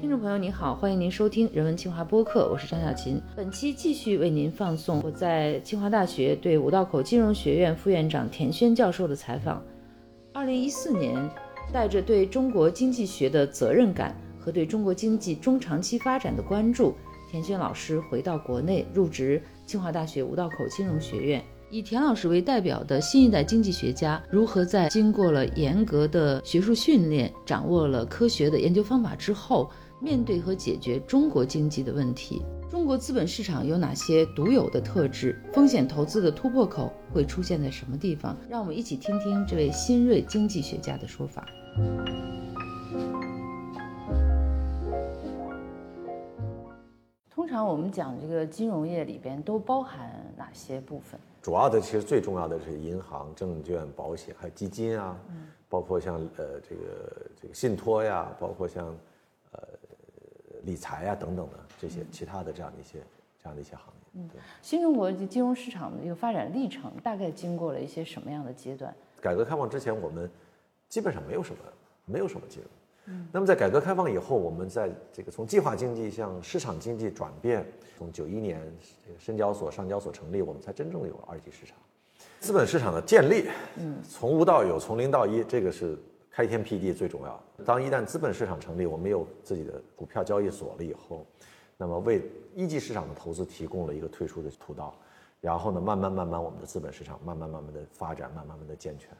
听众朋友您好，欢迎您收听人文清华播客，我是张小琴。本期继续为您放送我在清华大学对五道口金融学院副院长田轩教授的采访。二零一四年，带着对中国经济学的责任感和对中国经济中长期发展的关注，田轩老师回到国内，入职清华大学五道口金融学院。以田老师为代表的新一代经济学家，如何在经过了严格的学术训练，掌握了科学的研究方法之后，面对和解决中国经济的问题？中国资本市场有哪些独有的特质？风险投资的突破口会出现在什么地方？让我们一起听听这位新锐经济学家的说法。通常我们讲这个金融业里边都包含哪些部分？主要的其实最重要的是银行、证券、保险，还有基金啊，包括像呃这个这个信托呀，包括像呃理财呀等等的这些其他的这样的一些这样的一些行业。嗯，新中国金融市场的一个发展历程大概经过了一些什么样的阶段？改革开放之前，我们基本上没有什么没有什么金融。那么在改革开放以后，我们在这个从计划经济向市场经济转变，从九一年这个深交所、上交所成立，我们才真正有二级市场。资本市场的建立，嗯，从无到有，从零到一，这个是开天辟地最重要。当一旦资本市场成立，我们有自己的股票交易所了以后，那么为一级市场的投资提供了一个退出的通道。然后呢，慢慢慢慢，我们的资本市场慢慢慢慢的发展，慢慢慢的健全。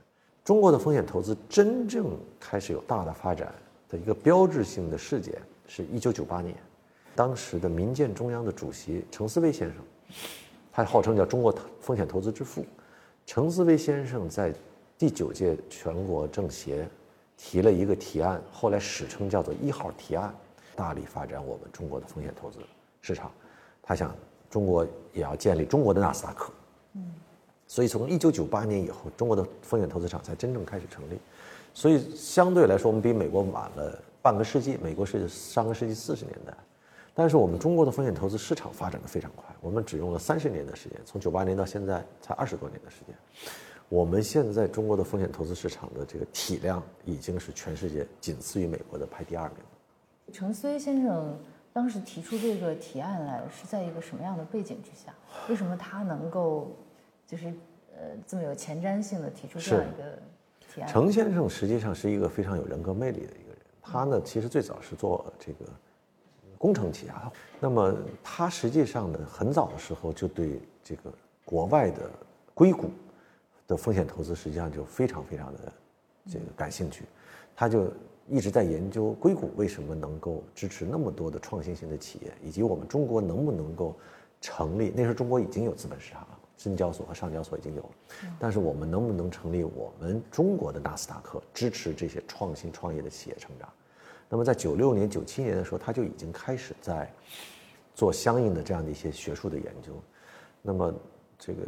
中国的风险投资真正开始有大的发展。的一个标志性的事件是一九九八年，当时的民建中央的主席程思威先生，他号称叫中国风险投资之父。程思威先生在第九届全国政协提了一个提案，后来史称叫做一号提案，大力发展我们中国的风险投资市场。他想中国也要建立中国的纳斯达克。嗯，所以从一九九八年以后，中国的风险投资场才真正开始成立。所以相对来说，我们比美国晚了半个世纪。美国是上个世纪四十年代，但是我们中国的风险投资市场发展的非常快。我们只用了三十年的时间，从九八年到现在才二十多年的时间。我们现在中国的风险投资市场的这个体量已经是全世界仅次于美国的排第二名了。程思威先生当时提出这个提案来，是在一个什么样的背景之下？为什么他能够就是呃这么有前瞻性的提出这样一个？程先生实际上是一个非常有人格魅力的一个人。他呢，其实最早是做这个工程企业。那么他实际上呢，很早的时候就对这个国外的硅谷的风险投资，实际上就非常非常的这个感兴趣。他就一直在研究硅谷为什么能够支持那么多的创新型的企业，以及我们中国能不能够成立。那时候中国已经有资本市场了。深交所和上交所已经有了，但是我们能不能成立我们中国的纳斯达克，支持这些创新创业的企业成长？那么在九六年、九七年的时候，他就已经开始在做相应的这样的一些学术的研究。那么这个，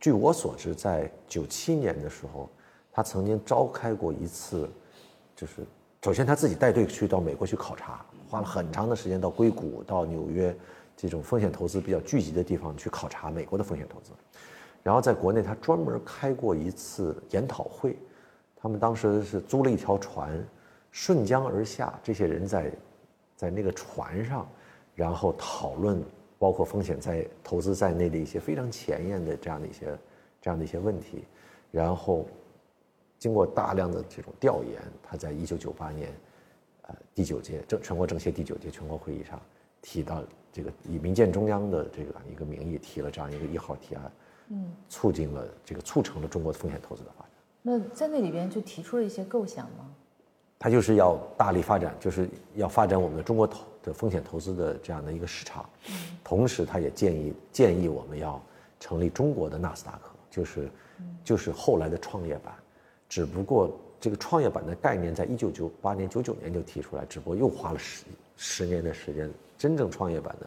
据我所知，在九七年的时候，他曾经召开过一次，就是首先他自己带队去到美国去考察，花了很长的时间到硅谷、到纽约。这种风险投资比较聚集的地方去考察美国的风险投资，然后在国内他专门开过一次研讨会，他们当时是租了一条船，顺江而下，这些人在，在那个船上，然后讨论包括风险在投资在内的一些非常前沿的这样的一些这样的一些问题，然后经过大量的这种调研，他在一九九八年，呃第九届政全国政协第九届全国会议上提到。这个以民建中央的这个一个名义提了这样一个一号提案，嗯，促进了这个促成了中国风险投资的发展。那在那里边就提出了一些构想吗？他就是要大力发展，就是要发展我们的中国投的风险投资的这样的一个市场。嗯，同时他也建议建议我们要成立中国的纳斯达克，就是就是后来的创业板，只不过这个创业板的概念在一九九八年九九年就提出来，只不过又花了十十年的时间。真正创业板的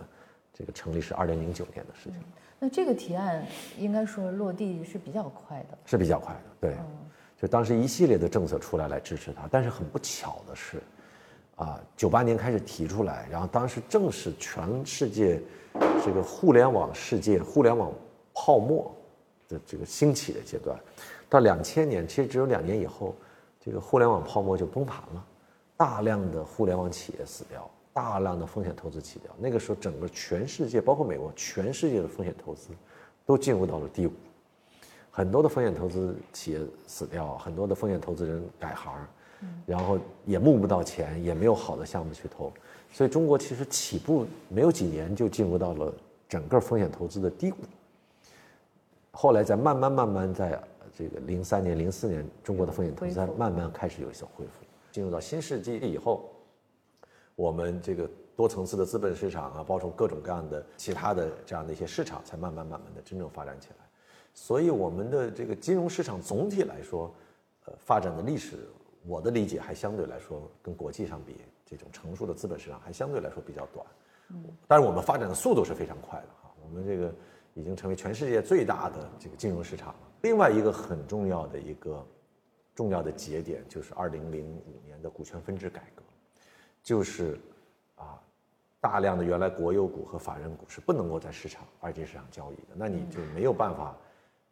这个成立是二零零九年的事情。那这个提案应该说落地是比较快的，是比较快的。对，就当时一系列的政策出来来支持它，但是很不巧的是，啊，九八年开始提出来，然后当时正是全世界这个互联网世界互联网泡沫的这个兴起的阶段，到两千年其实只有两年以后，这个互联网泡沫就崩盘了。大量的互联网企业死掉，大量的风险投资起掉。那个时候，整个全世界，包括美国，全世界的风险投资都进入到了低谷，很多的风险投资企业死掉，很多的风险投资人改行，然后也募不到钱，也没有好的项目去投，所以中国其实起步没有几年就进入到了整个风险投资的低谷。后来再慢慢慢慢在这个零三年、零四年，中国的风险投资才慢慢开始有一些恢复。进入到新世纪以后，我们这个多层次的资本市场啊，包括各种各样的其他的这样的一些市场，才慢慢慢慢的真正发展起来。所以我们的这个金融市场总体来说，呃，发展的历史，我的理解还相对来说跟国际上比，这种成熟的资本市场还相对来说比较短。嗯，但是我们发展的速度是非常快的哈，我们这个已经成为全世界最大的这个金融市场了。另外一个很重要的一个重要的节点就是二零零五年的股权分置改革，就是啊，大量的原来国有股和法人股是不能够在市场二级市场交易的，那你就没有办法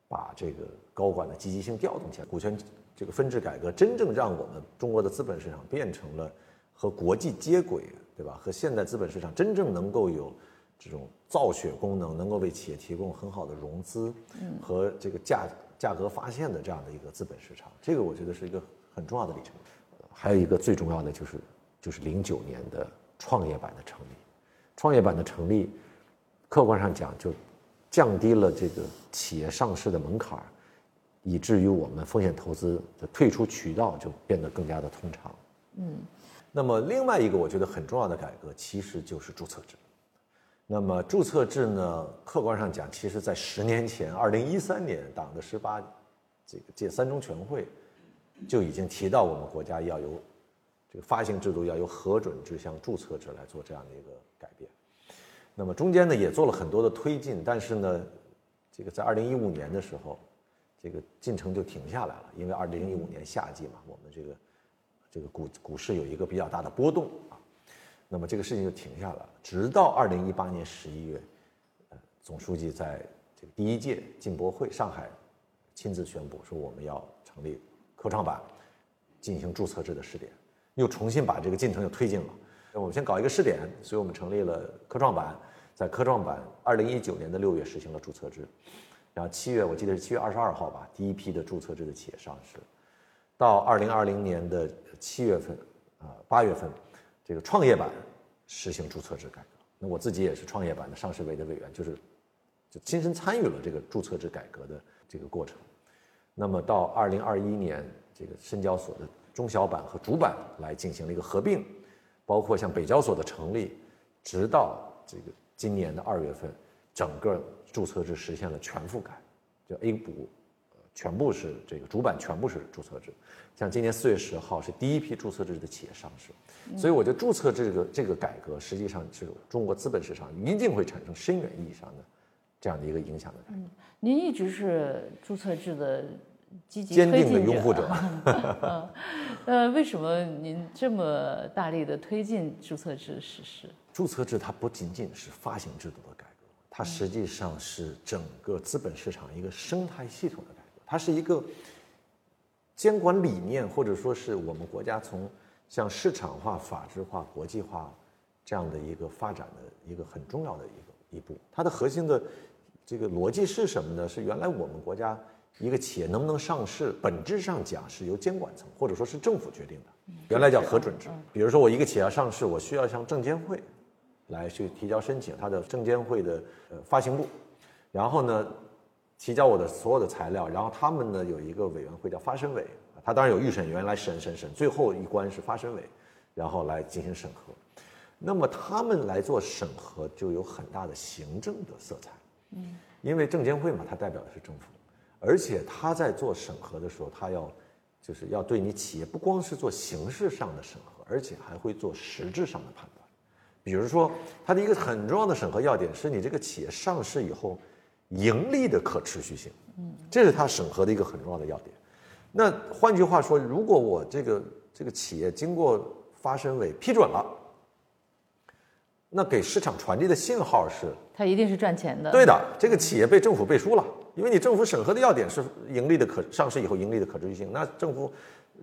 把这个高管的积极性调动起来。股权这个分置改革真正让我们中国的资本市场变成了和国际接轨，对吧？和现代资本市场真正能够有这种造血功能，能够为企业提供很好的融资和这个价价格发现的这样的一个资本市场，这个我觉得是一个很重要的里程。还有一个最重要的就是就是零九年的创业板的成立，创业板的成立，客观上讲就降低了这个企业上市的门槛儿，以至于我们风险投资的退出渠道就变得更加的通畅。嗯，那么另外一个我觉得很重要的改革其实就是注册制。那么注册制呢，客观上讲，其实在十年前，二零一三年党的十八这个届三中全会。就已经提到我们国家要由这个发行制度要由核准制向注册制来做这样的一个改变。那么中间呢也做了很多的推进，但是呢，这个在二零一五年的时候，这个进程就停下来了，因为二零一五年夏季嘛，我们这个这个股股市有一个比较大的波动啊，那么这个事情就停下来了。直到二零一八年十一月，呃，总书记在这个第一届进博会上海亲自宣布说我们要成立。科创板进行注册制的试点，又重新把这个进程又推进了。我们先搞一个试点，所以我们成立了科创板，在科创板二零一九年的六月实行了注册制，然后七月我记得是七月二十二号吧，第一批的注册制的企业上市，到二零二零年的七月份啊八月份，这个创业板实行注册制改革。那我自己也是创业板的上市委的委员，就是就亲身参与了这个注册制改革的这个过程。那么到二零二一年，这个深交所的中小板和主板来进行了一个合并，包括像北交所的成立，直到这个今年的二月份，整个注册制实现了全覆盖，就 A 股，全部是这个主板全部是注册制。像今年四月十号是第一批注册制的企业上市，所以我觉得注册这个这个改革实际上是中国资本市场一定会产生深远意义上的这样的一个影响的。嗯，您一直是注册制的。积极坚定的拥护者。呃，为什么您这么大力的推进注册制实施？注册制它不仅仅是发行制度的改革，它实际上是整个资本市场一个生态系统的改革。它是一个监管理念，或者说是我们国家从向市场化、法治化、国际化这样的一个发展的一个很重要的一个一步。它的核心的这个逻辑是什么呢？是原来我们国家。一个企业能不能上市，本质上讲是由监管层或者说是政府决定的，原来叫核准制。比如说我一个企业要上市，我需要向证监会来去提交申请，它的证监会的呃发行部，然后呢提交我的所有的材料，然后他们呢有一个委员会叫发审委，他当然有预审员来审审审，最后一关是发审委，然后来进行审核。那么他们来做审核就有很大的行政的色彩，嗯，因为证监会嘛，它代表的是政府。而且他在做审核的时候，他要就是要对你企业不光是做形式上的审核，而且还会做实质上的判断。比如说，它的一个很重要的审核要点是你这个企业上市以后盈利的可持续性，嗯，这是他审核的一个很重要的要点。那换句话说，如果我这个这个企业经过发审委批准了，那给市场传递的信号是，它一定是赚钱的。对的，这个企业被政府背书了。因为你政府审核的要点是盈利的可上市以后盈利的可持续性，那政府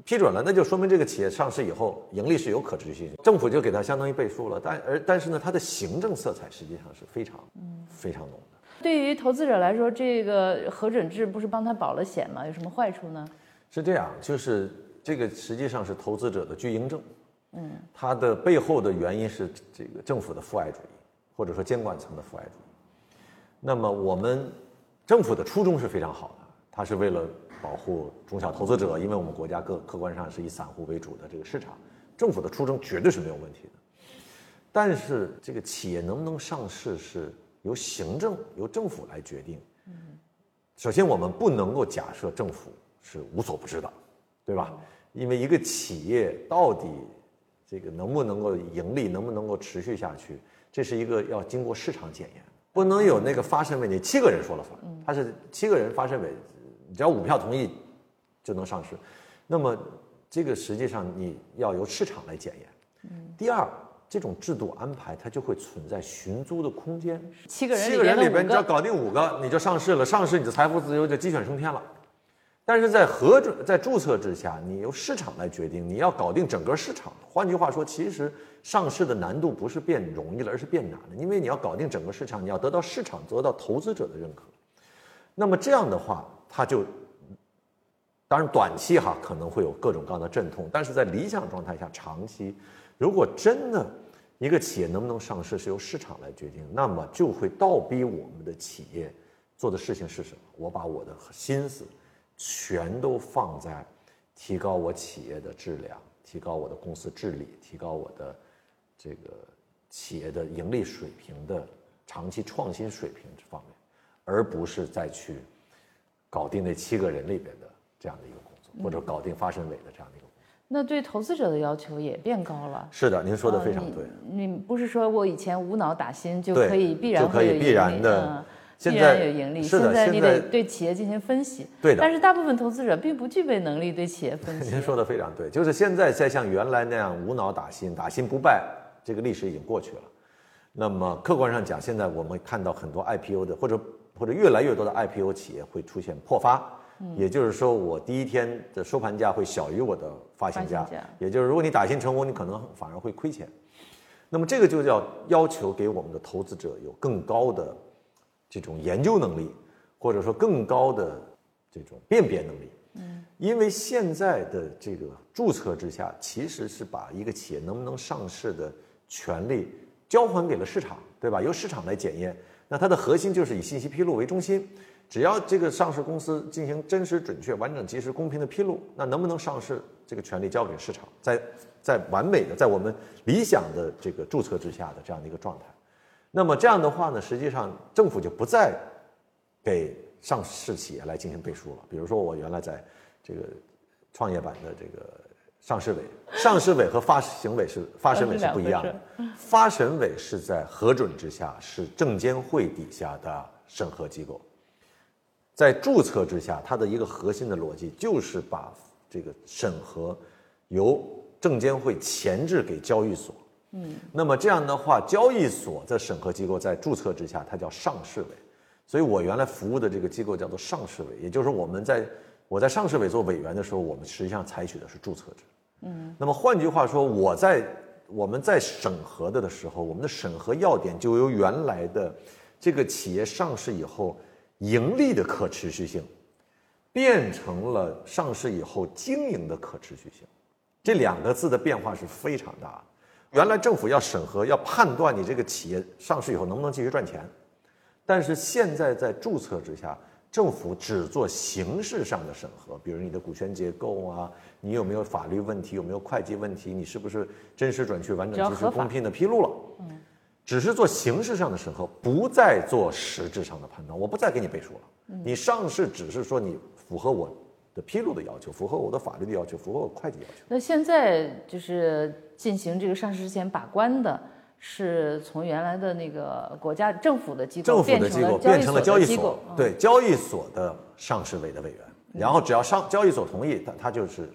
批准了，那就说明这个企业上市以后盈利是有可持续性，政府就给它相当于背书了。但而但是呢，它的行政色彩实际上是非常非常浓的。对于投资者来说，这个核准制不是帮他保了险吗？有什么坏处呢？是这样，就是这个实际上是投资者的巨婴症，嗯，它的背后的原因是这个政府的父爱主义，或者说监管层的父爱主义。那么我们政府的初衷是非常好的，它是为了保护中小投资者，因为我们国家各客观上是以散户为主的这个市场，政府的初衷绝对是没有问题的。但是这个企业能不能上市是由行政由政府来决定。首先我们不能够假设政府是无所不知的，对吧？因为一个企业到底这个能不能够盈利，能不能够持续下去，这是一个要经过市场检验，不能有那个发审委你七个人说了算，他是七个人发审委，只要五票同意就能上市。那么这个实际上你要由市场来检验。第二。这种制度安排，它就会存在寻租的空间。七个人，七个人里边，你只要搞定五个，你就上市了。上市，你的财富自由就鸡犬升天了。但是在核准、在注册之下，你由市场来决定，你要搞定整个市场。换句话说，其实上市的难度不是变容易了，而是变难了。因为你要搞定整个市场，你要得到市场、得到投资者的认可。那么这样的话，它就当然短期哈可能会有各种各样的阵痛，但是在理想状态下，长期如果真的。一个企业能不能上市是由市场来决定，那么就会倒逼我们的企业做的事情是什么？我把我的心思全都放在提高我企业的质量、提高我的公司治理、提高我的这个企业的盈利水平的长期创新水平这方面，而不是再去搞定那七个人里边的这样的一个工作，或者搞定发审委的这样的一个。那对投资者的要求也变高了。是的，您说的非常对。你不是说我以前无脑打新就可以必然就可以必然的，必然有盈利。现在你得对企业进行分析。对的。但是大部分投资者并不具备能力对企业分析。您说的非常对，就是现在在像原来那样无脑打新，打新不败，这个历史已经过去了。那么客观上讲，现在我们看到很多 IPO 的，或者或者越来越多的 IPO 企业会出现破发。也就是说，我第一天的收盘价会小于我的发行价。也就是，如果你打新成功，你可能反而会亏钱。那么，这个就叫要求给我们的投资者有更高的这种研究能力，或者说更高的这种辨别能力。嗯。因为现在的这个注册之下，其实是把一个企业能不能上市的权利交还给了市场，对吧？由市场来检验。那它的核心就是以信息披露为中心。只要这个上市公司进行真实、准确、完整、及时、公平的披露，那能不能上市，这个权利交给市场，在在完美的在我们理想的这个注册之下的这样的一个状态，那么这样的话呢，实际上政府就不再给上市企业来进行背书了。比如说我原来在这个创业板的这个上市委，上市委和发行委是发审委是不一样的，发审委是在核准之下，是证监会底下的审核机构。在注册之下，它的一个核心的逻辑就是把这个审核由证监会前置给交易所。嗯，那么这样的话，交易所的审核机构在注册之下，它叫上市委。所以我原来服务的这个机构叫做上市委，也就是我们在我在上市委做委员的时候，我们实际上采取的是注册制。嗯，那么换句话说，我在我们在审核的的时候，我们的审核要点就由原来的这个企业上市以后。盈利的可持续性，变成了上市以后经营的可持续性，这两个字的变化是非常大的。原来政府要审核、要判断你这个企业上市以后能不能继续赚钱，但是现在在注册之下，政府只做形式上的审核，比如你的股权结构啊，你有没有法律问题，有没有会计问题，你是不是真实、准确、完整、及时、公平的披露了？嗯。只是做形式上的审核，不再做实质上的判断。我不再给你背书了。你上市只是说你符合我的披露的要求，符合我的法律的要求，符合我会计要求。那现在就是进行这个上市之前把关的，是从原来的那个国家政府的机构，政府的机构变成了交易所，对交易所的上市委的委员。然后只要上交易所同意，他他就是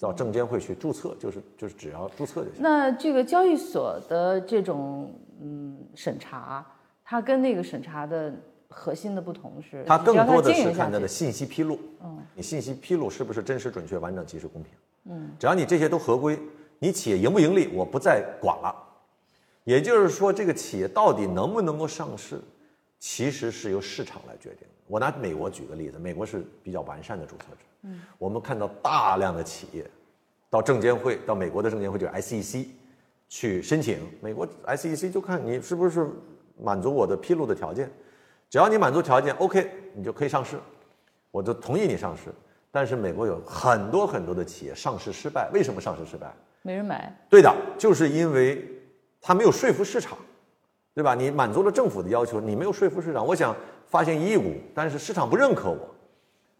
到证监会去注册，就是就是只要注册就行。那这个交易所的这种。嗯，审查它跟那个审查的核心的不同是，它更多的是看它的信息披露。嗯，你信息披露是不是真实、准确、完整、及时、公平？嗯，只要你这些都合规，你企业盈不盈利，我不再管了。也就是说，这个企业到底能不能够上市，其实是由市场来决定。我拿美国举个例子，美国是比较完善的注册制。嗯，我们看到大量的企业到证监会，到美国的证监会就是 SEC 去申请，美国 SEC 就看你是不是满足我的披露的条件。只要你满足条件，OK，你就可以上市，我就同意你上市。但是美国有很多很多的企业上市失败，为什么上市失败？没人买。对的，就是因为他没有说服市场，对吧？你满足了政府的要求，你没有说服市场。我想发行一亿股，但是市场不认可我，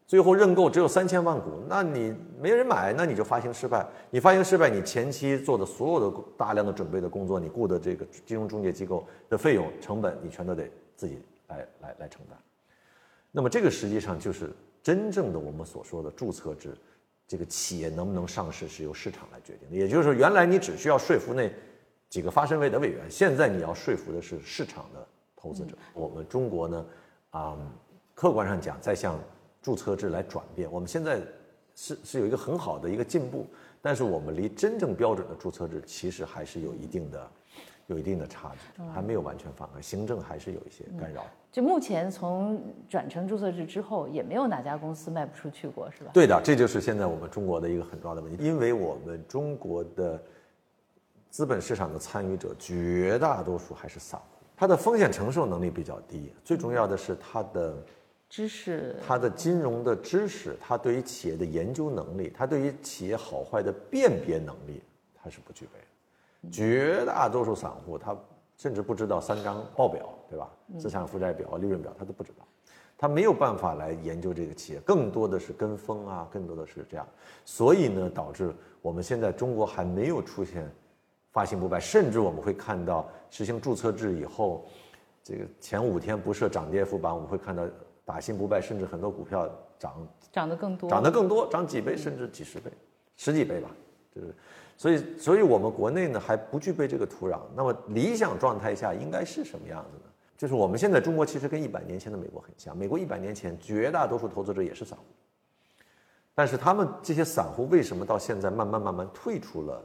最后认购只有三千万股，那你没人买，那你就发行失败。你发行失败，你前期做的所有的大量的准备的工作，你雇的这个金融中介机构的费用成本，你全都得自己。来来来承担，那么这个实际上就是真正的我们所说的注册制，这个企业能不能上市是由市场来决定的。也就是说，原来你只需要说服那几个发审委的委员，现在你要说服的是市场的投资者。我们中国呢，啊，客观上讲在向注册制来转变，我们现在是是有一个很好的一个进步，但是我们离真正标准的注册制其实还是有一定的。有一定的差距，还没有完全放开，行政还是有一些干扰。就目前从转成注册制之后，也没有哪家公司卖不出去过，是吧？对的，这就是现在我们中国的一个很重要的问题，因为我们中国的资本市场的参与者绝大多数还是散户，他的风险承受能力比较低，最重要的是他的知识、他的金融的知识、他对于企业的研究能力、他对于企业好坏的辨别能力，他是不具备的。绝大多数散户，他甚至不知道三张报表，对吧？资产负债表、利润表，他都不知道，他没有办法来研究这个企业，更多的是跟风啊，更多的是这样。所以呢，导致我们现在中国还没有出现发行不败，甚至我们会看到实行注册制以后，这个前五天不设涨跌幅榜，我们会看到打新不败，甚至很多股票涨涨得更多，涨得更多，涨几倍甚至几十倍、十几倍吧，就是。所以，所以我们国内呢还不具备这个土壤。那么理想状态下应该是什么样子呢？就是我们现在中国其实跟一百年前的美国很像。美国一百年前绝大多数投资者也是散户，但是他们这些散户为什么到现在慢慢慢慢退出了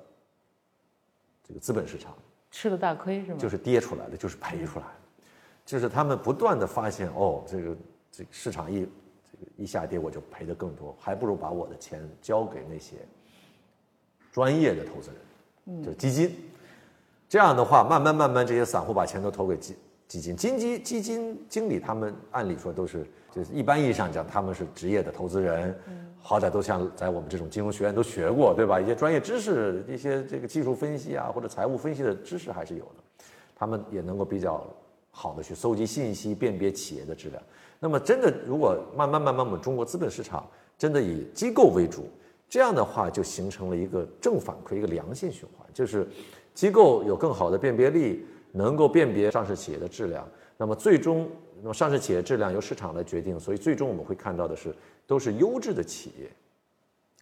这个资本市场？吃了大亏是吗？就是跌出来的，就是赔出来的，就是他们不断的发现哦，这个这个市场一这个一下跌我就赔的更多，还不如把我的钱交给那些。专业的投资人，就是基金，这样的话，慢慢慢慢，这些散户把钱都投给基基金，基金基金经理他们按理说都是，就是一般意义上讲，他们是职业的投资人，好歹都像在我们这种金融学院都学过，对吧？一些专业知识，一些这个技术分析啊，或者财务分析的知识还是有的，他们也能够比较好的去搜集信息，辨别企业的质量。那么，真的如果慢慢慢慢，我们中国资本市场真的以机构为主。这样的话就形成了一个正反馈，一个良性循环，就是机构有更好的辨别力，能够辨别上市企业的质量。那么最终，那么上市企业质量由市场来决定，所以最终我们会看到的是，都是优质的企业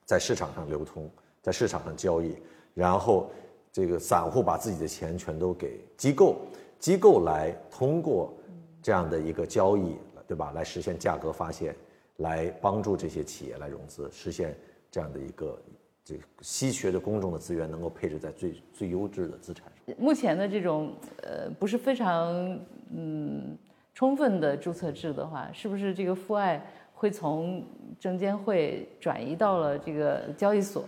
在市场上流通，在市场上交易，然后这个散户把自己的钱全都给机构，机构来通过这样的一个交易，对吧？来实现价格发现，来帮助这些企业来融资，实现。这样的一个这稀缺的公众的资源能够配置在最最优质的资产上。目前的这种呃不是非常嗯充分的注册制的话，是不是这个父爱会从证监会转移到了这个交易所？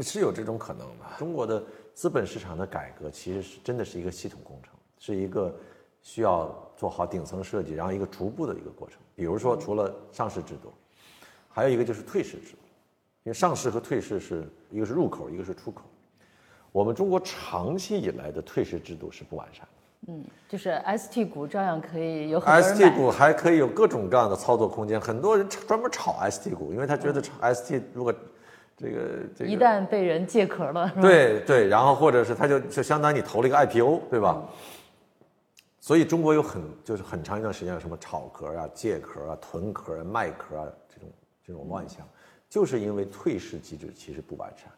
是有这种可能的。中国的资本市场的改革其实是真的是一个系统工程，是一个需要做好顶层设计，然后一个逐步的一个过程。比如说，除了上市制度，还有一个就是退市制度。因为上市和退市是一个是入口，一个是出口。我们中国长期以来的退市制度是不完善的。嗯，就是 ST 股照样可以有很多 ST 股还可以有各种各样的操作空间，很多人专门炒 ST 股，因为他觉得 ST 如果这个这个一旦被人借壳了，对对，然后或者是他就就相当于你投了一个 IPO，对吧？所以中国有很就是很长一段时间有什么炒壳啊、借壳啊、囤壳啊、卖壳啊这种这种乱象。就是因为退市机制其实不完善，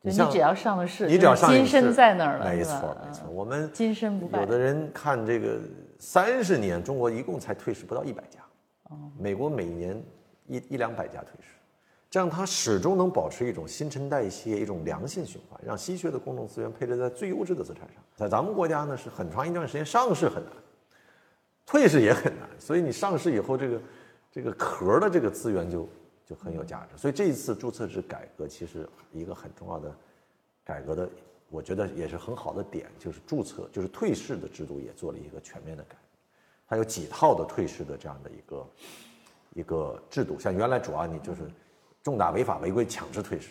你只要上了市，你只要上一次身在那儿了，没错没错。嗯我们金身不败有的人看这个三十年，中国一共才退市不到一百家，哦美国每年一一两百家退市，这样它始终能保持一种新陈代谢、一种良性循环，让稀缺的公众资源配置在最优质的资产上。在咱们国家呢，是很长一段时间上市很难，退市也很难，所以你上市以后，这个这个壳的这个资源就就很有价值。所以这一次注册制改革，其实一个很重要的改革的，我觉得也是很好的点，就是注册，就是退市的制度也做了一个全面的改。它有几套的退市的这样的一个一个制度，像原来主要你就是重大违法违规强制退市，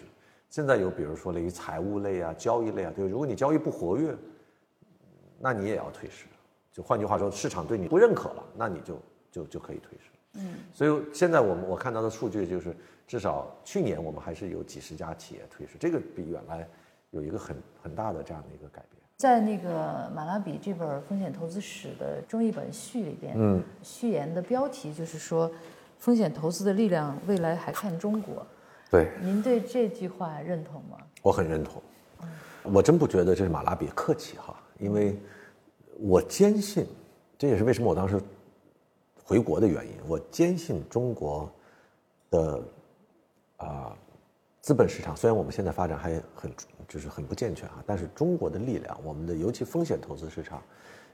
现在有比如说类于财务类啊、交易类啊，对，如果你交易不活跃，那你也要退市。就换句话说，市场对你不认可了，那你就就就可以退市。嗯，所以现在我们我看到的数据就是，至少去年我们还是有几十家企业退市，这个比原来有一个很很大的这样的一个改变。在那个马拉比这本风险投资史的中译本序里边，嗯，序言的标题就是说，风险投资的力量未来还看中国。对，您对这句话认同吗？我很认同，我真不觉得这是马拉比客气哈，因为我坚信，这也是为什么我当时回国的原因。我坚信中国的啊、资本市场，虽然我们现在发展还很就是很不健全啊，但是中国的力量，我们的尤其风险投资市场，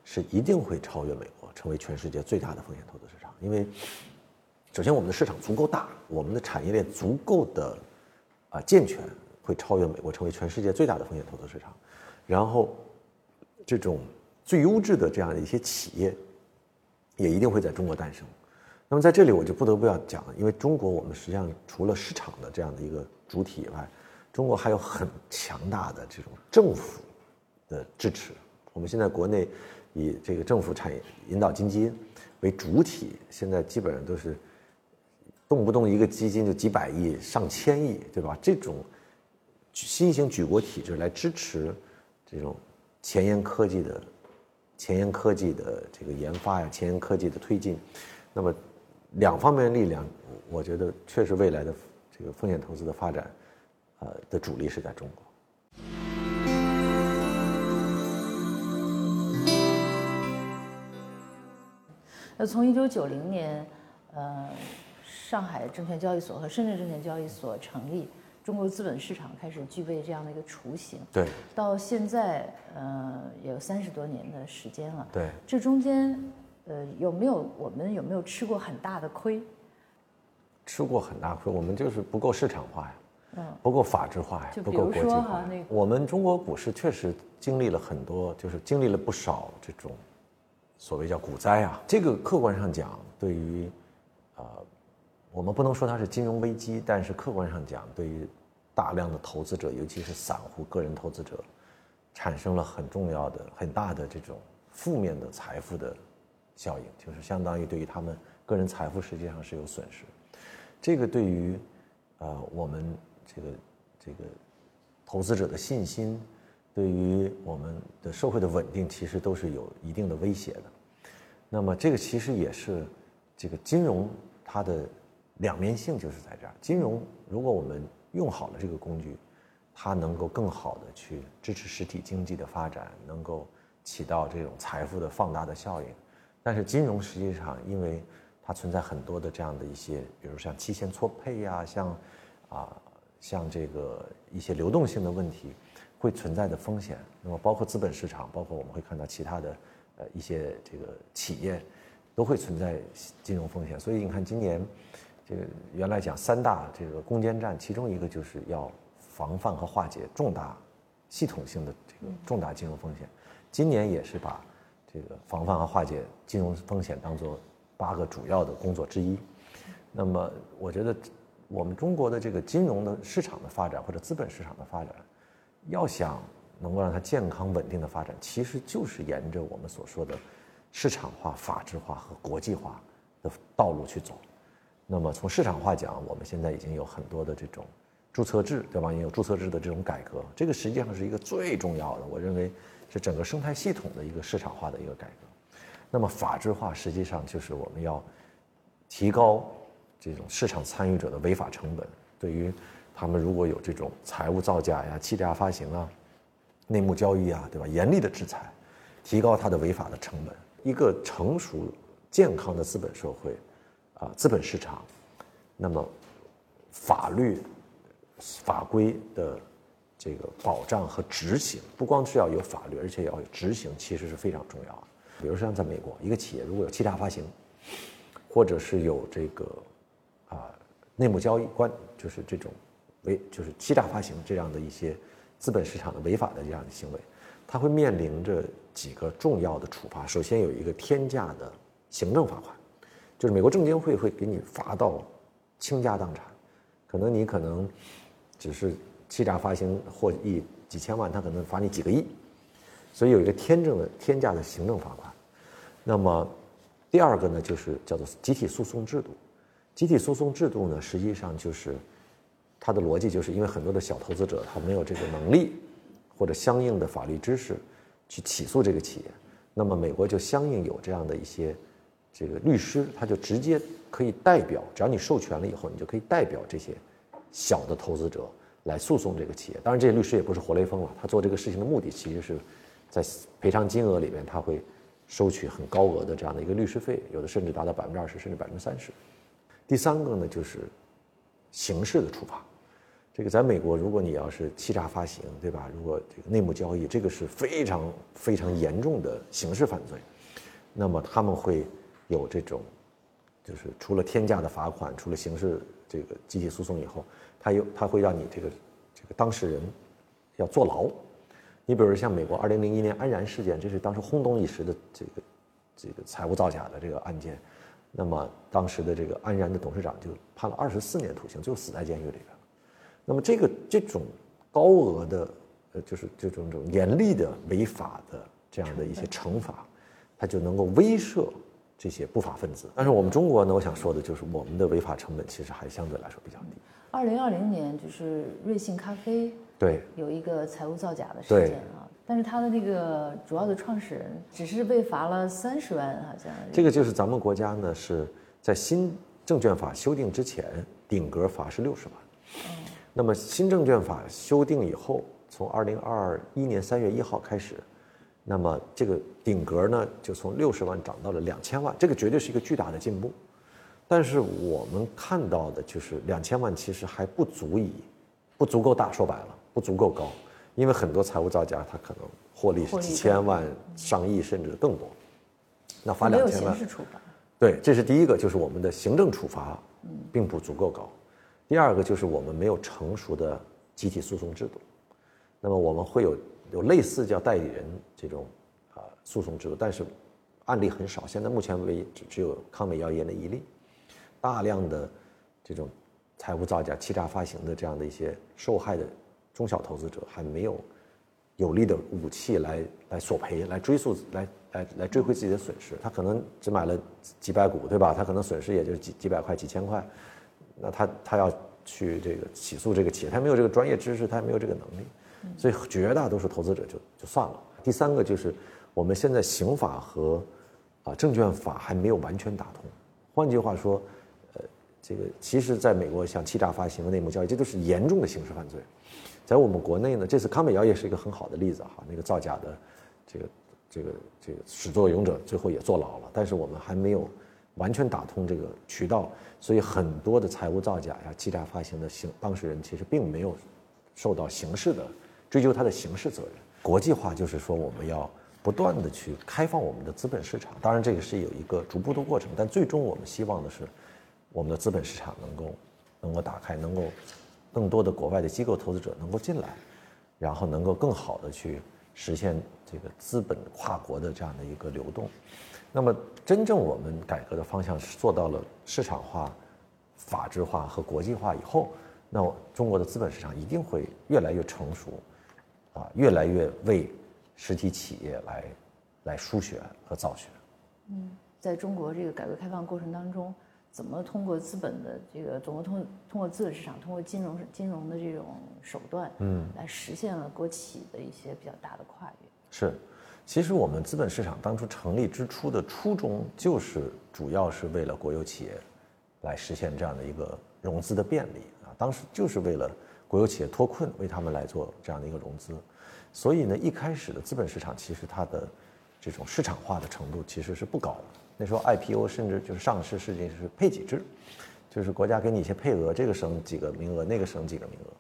是一定会超越美国，成为全世界最大的风险投资市场。因为首先我们的市场足够大，我们的产业链足够的啊、健全，会超越美国，成为全世界最大的风险投资市场。然后，这种最优质的这样的一些企业，也一定会在中国诞生。那么在这里我就不得不要讲，因为中国我们实际上除了市场的这样的一个主体以外，中国还有很强大的这种政府的支持。我们现在国内以这个政府产业引导基金为主体，现在基本上都是动不动一个基金就几百亿、上千亿，对吧？这种新型举国体制来支持这种前沿科技的前沿科技的这个研发呀，前沿科技的推进，那么两方面力量，我觉得确实未来的这个风险投资的发展，呃的主力是在中国。那从一九九零年，呃，上海证券交易所和深圳证券交易所成立，中国资本市场开始具备这样的一个雏形。对到现在，呃，也有三十多年的时间了。对，这中间，呃，有没有我们有没有吃过很大的亏？吃过很大亏，我们就是不够市场化呀，嗯，不够法制化呀就，不够国际化那个我们中国股市确实经历了很多，就是经历了不少这种所谓叫股灾啊。这个客观上讲，对于呃，我们不能说它是金融危机，但是客观上讲，对于大量的投资者，尤其是散户、个人投资者，产生了很重要的、很大的这种负面的财富的效应，就是相当于对于他们个人财富实际上是有损失。这个对于呃我们这个这个投资者的信心，对于我们的社会的稳定，其实都是有一定的威胁的。那么这个其实也是这个金融它的两面性，就是在这儿。金融如果我们用好了这个工具，它能够更好的去支持实体经济的发展，能够起到这种财富的放大的效应。但是金融实际上因为它存在很多的这样的一些，比如像期限错配呀、像啊像这个一些流动性的问题，会存在的风险。那么包括资本市场，包括我们会看到其他的呃一些这个企业，都会存在金融风险。所以你看今年这个原来讲三大这个攻坚战，其中一个就是要防范和化解重大系统性的这个重大金融风险。今年也是把这个防范和化解金融风险当做八个主要的工作之一。那么，我觉得我们中国的这个金融的市场的发展或者资本市场的发展，要想能够让它健康稳定的发展，其实就是沿着我们所说的市场化、法治化和国际化的道路去走。那么从市场化讲，我们现在已经有很多的这种注册制，对吧？也有注册制的这种改革，这个实际上是一个最重要的，我认为是整个生态系统的一个市场化的一个改革。那么法制化实际上就是我们要提高这种市场参与者的违法成本，对于他们如果有这种财务造假呀、欺诈发行啊、内幕交易啊，对吧？严厉的制裁，提高它的违法的成本。一个成熟、健康的资本社会，啊，资本市场，那么法律法规的这个保障和执行，不光是要有法律，而且要有执行，其实是非常重要的。比如像在美国，一个企业如果有欺诈发行，或者是有这个啊内幕交易关，就是这种违就是欺诈发行这样的一些资本市场的违法的这样的行为，它会面临着几个重要的处罚。首先有一个天价的行政罚款，就是美国证监会会给你罚到倾家荡产，可能你可能只是欺诈发行获益几千万，他可能罚你几个亿，所以有一个天正的天价的行政罚款。那么第二个呢，就是叫做集体诉讼制度。集体诉讼制度呢，实际上就是它的逻辑，就是因为很多的小投资者他没有这个能力或者相应的法律知识去起诉这个企业，那么美国就相应有这样的一些这个律师，他就直接可以代表，只要你授权了以后，你就可以代表这些小的投资者来诉讼这个企业。当然，这些律师也不是活雷锋了，他做这个事情的目的其实是在赔偿金额里面他会。收取很高额的这样的一个律师费，有的甚至达到百分之二十，甚至百分之三十。第三个呢，就是刑事的处罚。这个在美国，如果你要是欺诈发行，对吧？如果这个内幕交易，这个是非常非常严重的刑事犯罪。那么他们会有这种，就是除了天价的罚款，除了刑事这个集体诉讼以后，他有他会让你这个这个当事人要坐牢。你比如像美国二零零一年安然事件，这是当时轰动一时的这个这个财务造假的这个案件，那么当时的这个安然的董事长就判了二十四年徒刑，就死在监狱里边。那么这个这种高额的呃，就是这种这种严厉的违法的这样的一些惩罚，它就能够威慑这些不法分子。但是我们中国呢，我想说的就是我们的违法成本其实还相对来说比较低。二零二零年就是瑞幸咖啡。对，有一个财务造假的事件啊，但是他的那个主要的创始人只是被罚了三十万，好像。这个就是咱们国家呢是在新证券法修订之前，顶格罚是六十万。嗯。那么新证券法修订以后，从二零二一年三月一号开始，那么这个顶格呢就从六十万涨到了两千万，这个绝对是一个巨大的进步。但是我们看到的就是两千万其实还不足以，不足够大，说白了。不足够高，因为很多财务造假，它可能获利是几千万、上亿甚至更多。那罚两千万，对，这是第一个，就是我们的行政处罚并不足够高。第二个就是我们没有成熟的集体诉讼制度。那么我们会有有类似叫代理人这种啊诉讼制度，但是案例很少。现在目前为止只有康美药业的一例，大量的这种财务造假、欺诈发行的这样的一些受害的。中小投资者还没有有力的武器来来索赔、来追溯、来来来追回自己的损失。他可能只买了几百股，对吧？他可能损失也就几几百块、几千块。那他他要去这个起诉这个企业，他没有这个专业知识，他也没有这个能力，所以绝大多数投资者就就算了。第三个就是我们现在刑法和啊证券法还没有完全打通。换句话说，呃，这个其实在美国像欺诈发行和内幕交易，这都是严重的刑事犯罪。在我们国内呢，这次康美药业是一个很好的例子哈，那个造假的，这个这个这个始作俑者最后也坐牢了，但是我们还没有完全打通这个渠道，所以很多的财务造假呀、欺诈发行的行当事人其实并没有受到刑事的追究他的刑事责任。国际化就是说我们要不断的去开放我们的资本市场，当然这个是有一个逐步的过程，但最终我们希望的是我们的资本市场能够能够打开，能够。更多的国外的机构投资者能够进来，然后能够更好的去实现这个资本跨国的这样的一个流动。那么，真正我们改革的方向是做到了市场化、法治化和国际化以后，那中国的资本市场一定会越来越成熟，啊，越来越为实体企业来来输血和造血。嗯，在中国这个改革开放过程当中。怎么通过资本的这个，怎么通通过资本市场，通过金融金融的这种手段，嗯，来实现了国企的一些比较大的跨越。是，其实我们资本市场当初成立之初的初衷，就是主要是为了国有企业来实现这样的一个融资的便利啊。当时就是为了国有企业脱困，为他们来做这样的一个融资。所以呢，一开始的资本市场其实它的这种市场化的程度其实是不高的。那时候 IPO 甚至就是上市，事情是配给制，就是国家给你一些配额，这个省几个名额，那个省几个名额。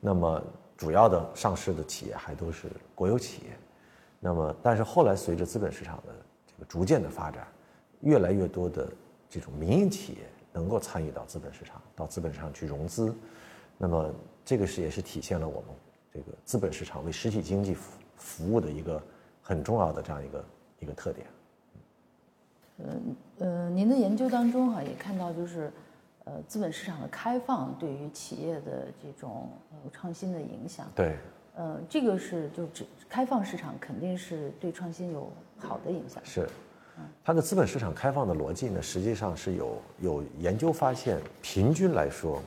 那么主要的上市的企业还都是国有企业。那么，但是后来随着资本市场的这个逐渐的发展，越来越多的这种民营企业能够参与到资本市场，到资本市场去融资。那么这个是也是体现了我们这个资本市场为实体经济服服务的一个很重要的这样一个一个特点。嗯呃，您的研究当中哈也看到就是，呃，资本市场的开放对于企业的这种呃创新的影响。对。呃，这个是就只开放市场肯定是对创新有好的影响。是。它的资本市场开放的逻辑呢，实际上是有有研究发现，平均来说，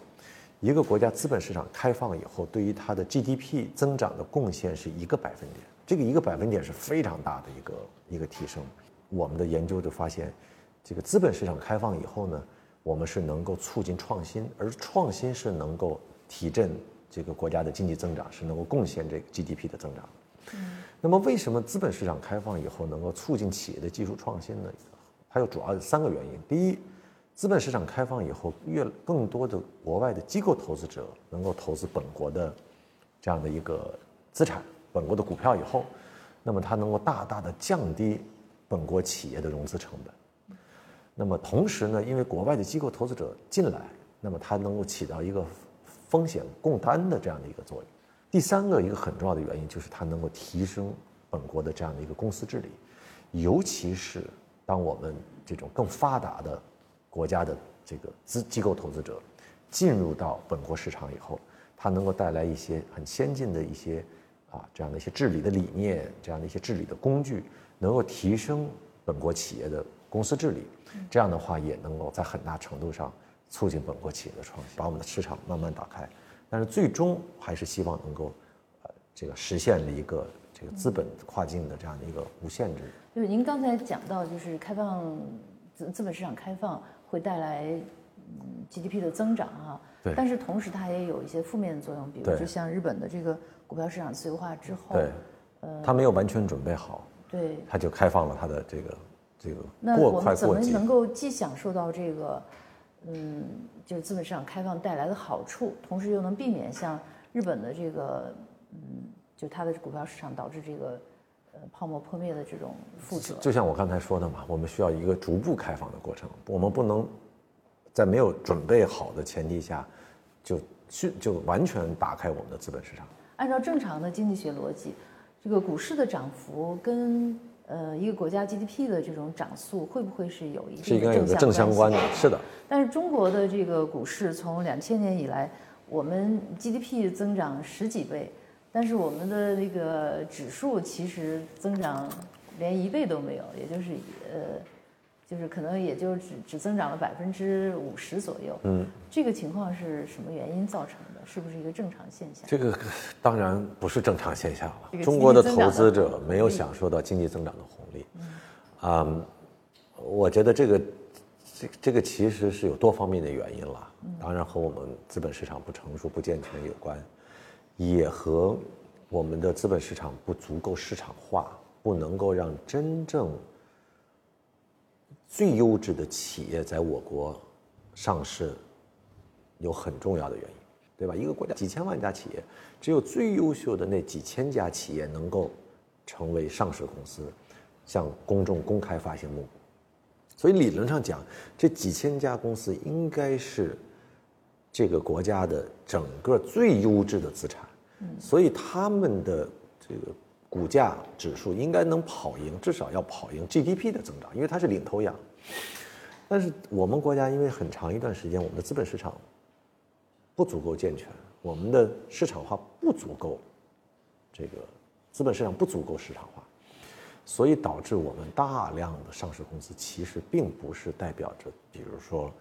一个国家资本市场开放以后，对于它的 GDP 增长的贡献是一个百分点。这个一个百分点是非常大的一个一个提升。我们的研究就发现，这个资本市场开放以后呢，我们是能够促进创新，而创新是能够提振这个国家的经济增长，是能够贡献这个 GDP 的增长。嗯。那么，为什么资本市场开放以后能够促进企业的技术创新呢？它有主要三个原因。第一，资本市场开放以后，越更多的国外的机构投资者能够投资本国的这样的一个资产，本国的股票以后，那么它能够大大的降低。本国企业的融资成本，那么同时呢，因为国外的机构投资者进来，那么它能够起到一个风险共担的这样的一个作用。第三个一个很重要的原因就是它能够提升本国的这样的一个公司治理，尤其是当我们这种更发达的国家的这个资机构投资者进入到本国市场以后，它能够带来一些很先进的一些啊这样的一些治理的理念，这样的一些治理的工具。能够提升本国企业的公司治理，这样的话也能够在很大程度上促进本国企业的创新，把我们的市场慢慢打开。但是最终还是希望能够，呃，这个实现了一个这个资本跨境的这样的一个无限制。就是您刚才讲到，就是开放资资本市场开放会带来 GDP 的增长啊，对。但是同时它也有一些负面的作用，比如就像日本的这个股票市场自由化之后，对，呃，它没有完全准备好。对，它就开放了它的这个这个那我们怎么能够既享受到这个，嗯，就是资本市场开放带来的好处，同时又能避免像日本的这个，嗯，就它的股票市场导致这个，呃，泡沫破灭的这种负责？就像我刚才说的嘛，我们需要一个逐步开放的过程，我们不能在没有准备好的前提下，就去就完全打开我们的资本市场。按照正常的经济学逻辑。这个股市的涨幅跟呃一个国家 GDP 的这种涨速会不会是有一些是应该有个正相关的？是的。但是中国的这个股市从两千年以来，我们 GDP 增长十几倍，但是我们的那个指数其实增长连一倍都没有，也就是呃。就是可能也就只只增长了百分之五十左右，嗯，这个情况是什么原因造成的？是不是一个正常现象？这个当然不是正常现象了。中国的投资者没有享受到经济增长的红利，啊，我觉得这个这这个其实是有多方面的原因了。当然和我们资本市场不成熟、不健全有关，也和我们的资本市场不足够市场化，不能够让真正。最优质的企业在我国上市，有很重要的原因，对吧？一个国家几千万家企业，只有最优秀的那几千家企业能够成为上市公司，向公众公开发行募股。所以理论上讲，这几千家公司应该是这个国家的整个最优质的资产。所以他们的这个。股价指数应该能跑赢，至少要跑赢 GDP 的增长，因为它是领头羊。但是我们国家因为很长一段时间，我们的资本市场不足够健全，我们的市场化不足够，这个资本市场不足够市场化，所以导致我们大量的上市公司其实并不是代表着，比如说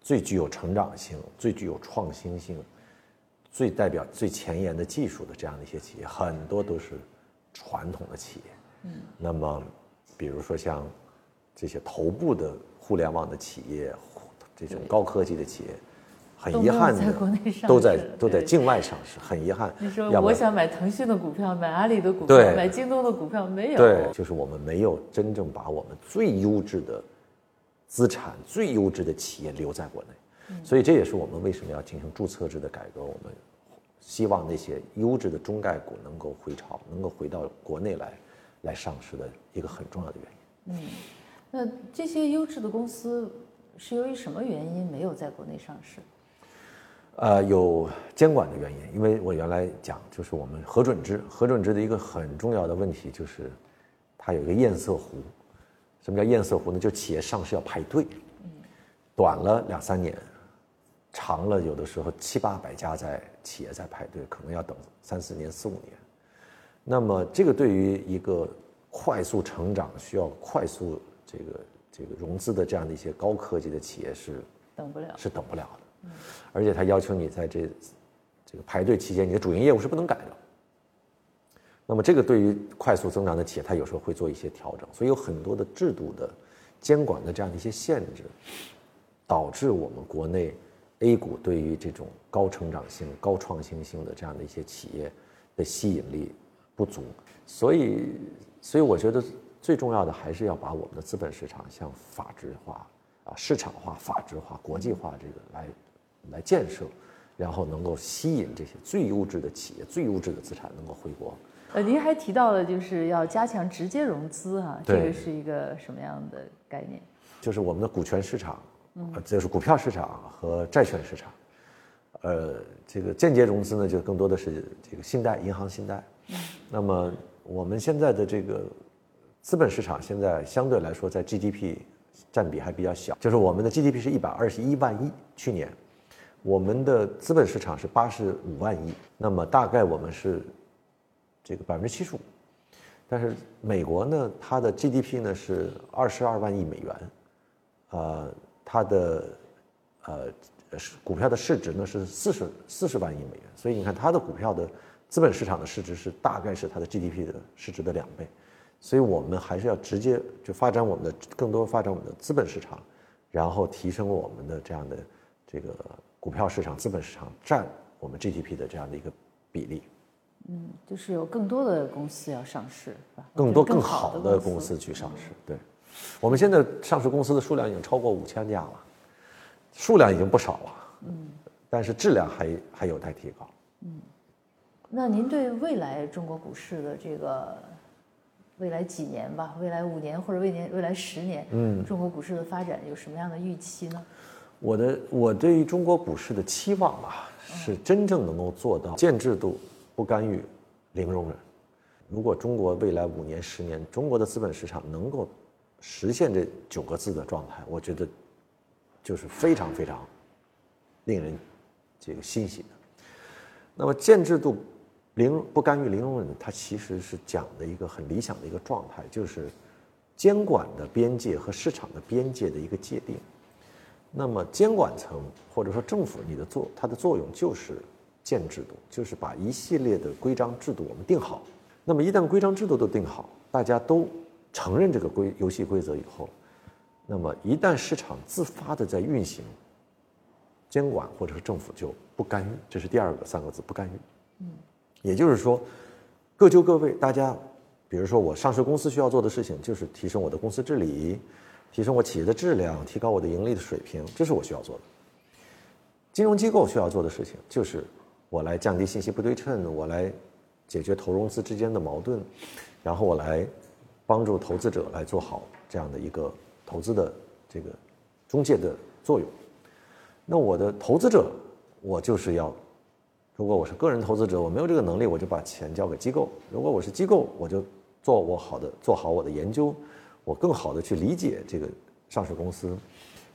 最具有成长性、最具有创新性、最代表最前沿的技术的这样的一些企业，很多都是。传统的企业，嗯，那么，比如说像这些头部的互联网的企业，这种高科技的企业，很遗憾的都在都在境外上市，很遗憾。你说我想买腾讯的股票，买阿里的股票，买京东的股票，没有。对，就是我们没有真正把我们最优质的资产、最优质的企业留在国内，所以这也是我们为什么要进行注册制的改革。我们希望那些优质的中概股能够回潮，能够回到国内来来上市的一个很重要的原因。嗯那这些优质的公司是由于什么原因没有在国内上市？呃，有监管的原因，因为我原来讲，就是我们核准制，核准制的一个很重要的问题就是，它有一个堰塞湖。什么叫堰塞湖呢？就企业上市要排队，短了两三年，长了有的时候七八百家在企业在排队，可能要等三四年、四五年。那么这个对于一个快速成长、需要快速这个这个融资的这样的一些高科技的企业是等不了。是等不了的，而且他要求你在这这个排队期间，你的主营业务是不能改的。那么这个对于快速增长的企业，它有时候会做一些调整，所以有很多的制度的监管的这样的一些限制，导致我们国内 A 股对于这种高成长性、高创新性的这样的一些企业的吸引力不足。所以，所以我觉得最重要的还是要把我们的资本市场向法治化、啊市场化、法治化、国际化这个来来建设，然后能够吸引这些最优质的企业、最优质的资产能够回国。呃，您还提到了就是要加强直接融资哈、这个是一个什么样的概念？就是我们的股权市场，呃，就是股票市场和债券市场。呃，这个间接融资呢，就更多的是这个信贷、银行信贷。那么我们现在的这个资本市场，现在相对来说在 GDP 占比还比较小，就是我们的 GDP 是一百二十一万亿，去年我们的资本市场是八十五万亿，那么大概我们是这个百分之七十五。但是美国呢，它的 GDP 呢是二十二万亿美元，呃，它的呃是股票的市值呢是四十四十万亿美元，所以你看它的股票的资本市场的市值是大概是它的 GDP 的市值的两倍，所以我们还是要直接就发展我们的更多发展我们的资本市场，然后提升我们的这样的这个股票市场、资本市场占我们 GDP 的这样的一个比例。嗯，就是有更多的公司要上市，是吧？更多更好的公司去上市。对，我们现在上市公司的数量已经超过五千家了，数量已经不少了。嗯，但是质量还还有待提高。嗯那您对未来中国股市的这个未来几年吧，未来五年或者未年未来十年，嗯，中国股市的发展有什么样的预期呢？我的我对于中国股市的期望啊，是真正能够做到建制度、不干预、零容忍。如果中国未来五年、十年，中国的资本市场能够实现这九个字的状态，我觉得就是非常非常令人这个欣喜的。那么建制度零不干预零容忍，它其实是讲的一个很理想的一个状态，就是监管的边界和市场的边界的一个界定。那么监管层或者说政府，你的作它的作用就是建制度，就是把一系列的规章制度我们定好。那么一旦规章制度都定好，大家都承认这个规游戏规则以后，那么一旦市场自发的在运行，监管或者是政府就不干预，这是第二个三个字不干预。嗯，也就是说，各就各位，大家，比如说我上市公司需要做的事情就是提升我的公司治理，提升我企业的质量，提高我的盈利的水平，这是我需要做的。金融机构需要做的事情就是我来降低信息不对称，我来解决投融资之间的矛盾，然后我来帮助投资者来做好这样的一个投资的这个中介的作用。那我的投资者，我就是要，如果我是个人投资者，我没有这个能力，我就把钱交给机构；如果我是机构，我就做我好的做好我的研究，我更好的去理解这个上市公司，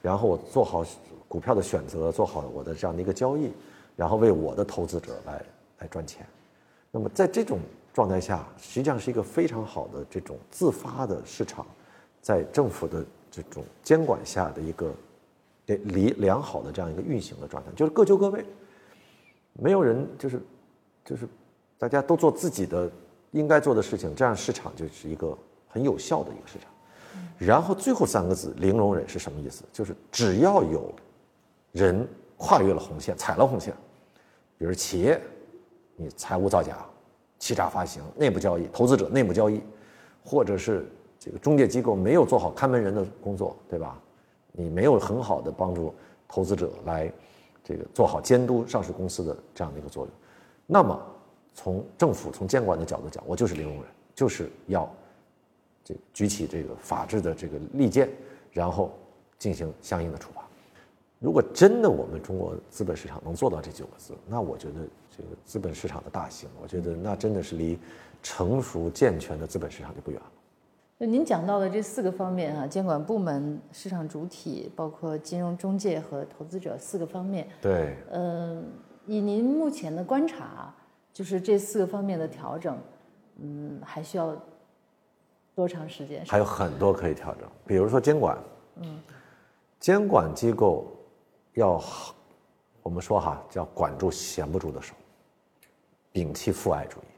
然后我做好股票的选择，做好我的这样的一个交易，然后为我的投资者来来赚钱。那么在这种状态下，实际上是一个非常好的这种自发的市场，在政府的这种监管下的一个良良好的这样一个运行的状态，就是各就各位，没有人就是就是大家都做自己的应该做的事情，这样市场就是一个很有效的一个市场。然后最后三个字“零容忍”是什么意思？就是只要有人跨越了红线，踩了红线，比如企业，你财务造假、欺诈发行、内部交易，投资者内部交易，或者是这个中介机构没有做好看门人的工作，对吧？你没有很好的帮助投资者来这个做好监督上市公司的这样的一个作用，那么从政府从监管的角度讲，我就是零容忍，就是要这举起这个法治的这个利剑，然后进行相应的处罚。如果真的我们中国资本市场能做到这九个字，那我觉得这个资本市场的大型，我觉得那真的是离成熟健全的资本市场就不远了。那您讲到的这四个方面啊，监管部门、市场主体，包括金融中介和投资者四个方面。对，嗯，以您目前的观察，就是这四个方面的调整，嗯，还需要多长时间？还有很多可以调整，比如说监管，嗯，监管机构要我们说哈，叫管住闲不住的手，摒弃父爱主义，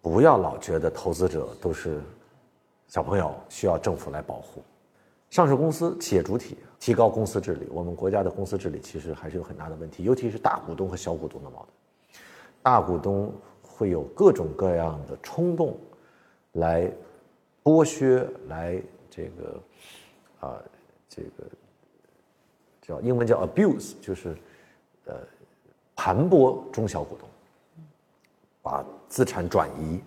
不要老觉得投资者都是。小朋友需要政府来保护，上市公司企业主体提高公司治理。我们国家的公司治理其实还是有很大的问题，尤其是大股东和小股东的矛盾。大股东会有各种各样的冲动，来剥削，来这个啊，这个叫英文叫 abuse，就是呃盘剥中小股东，把资产转移，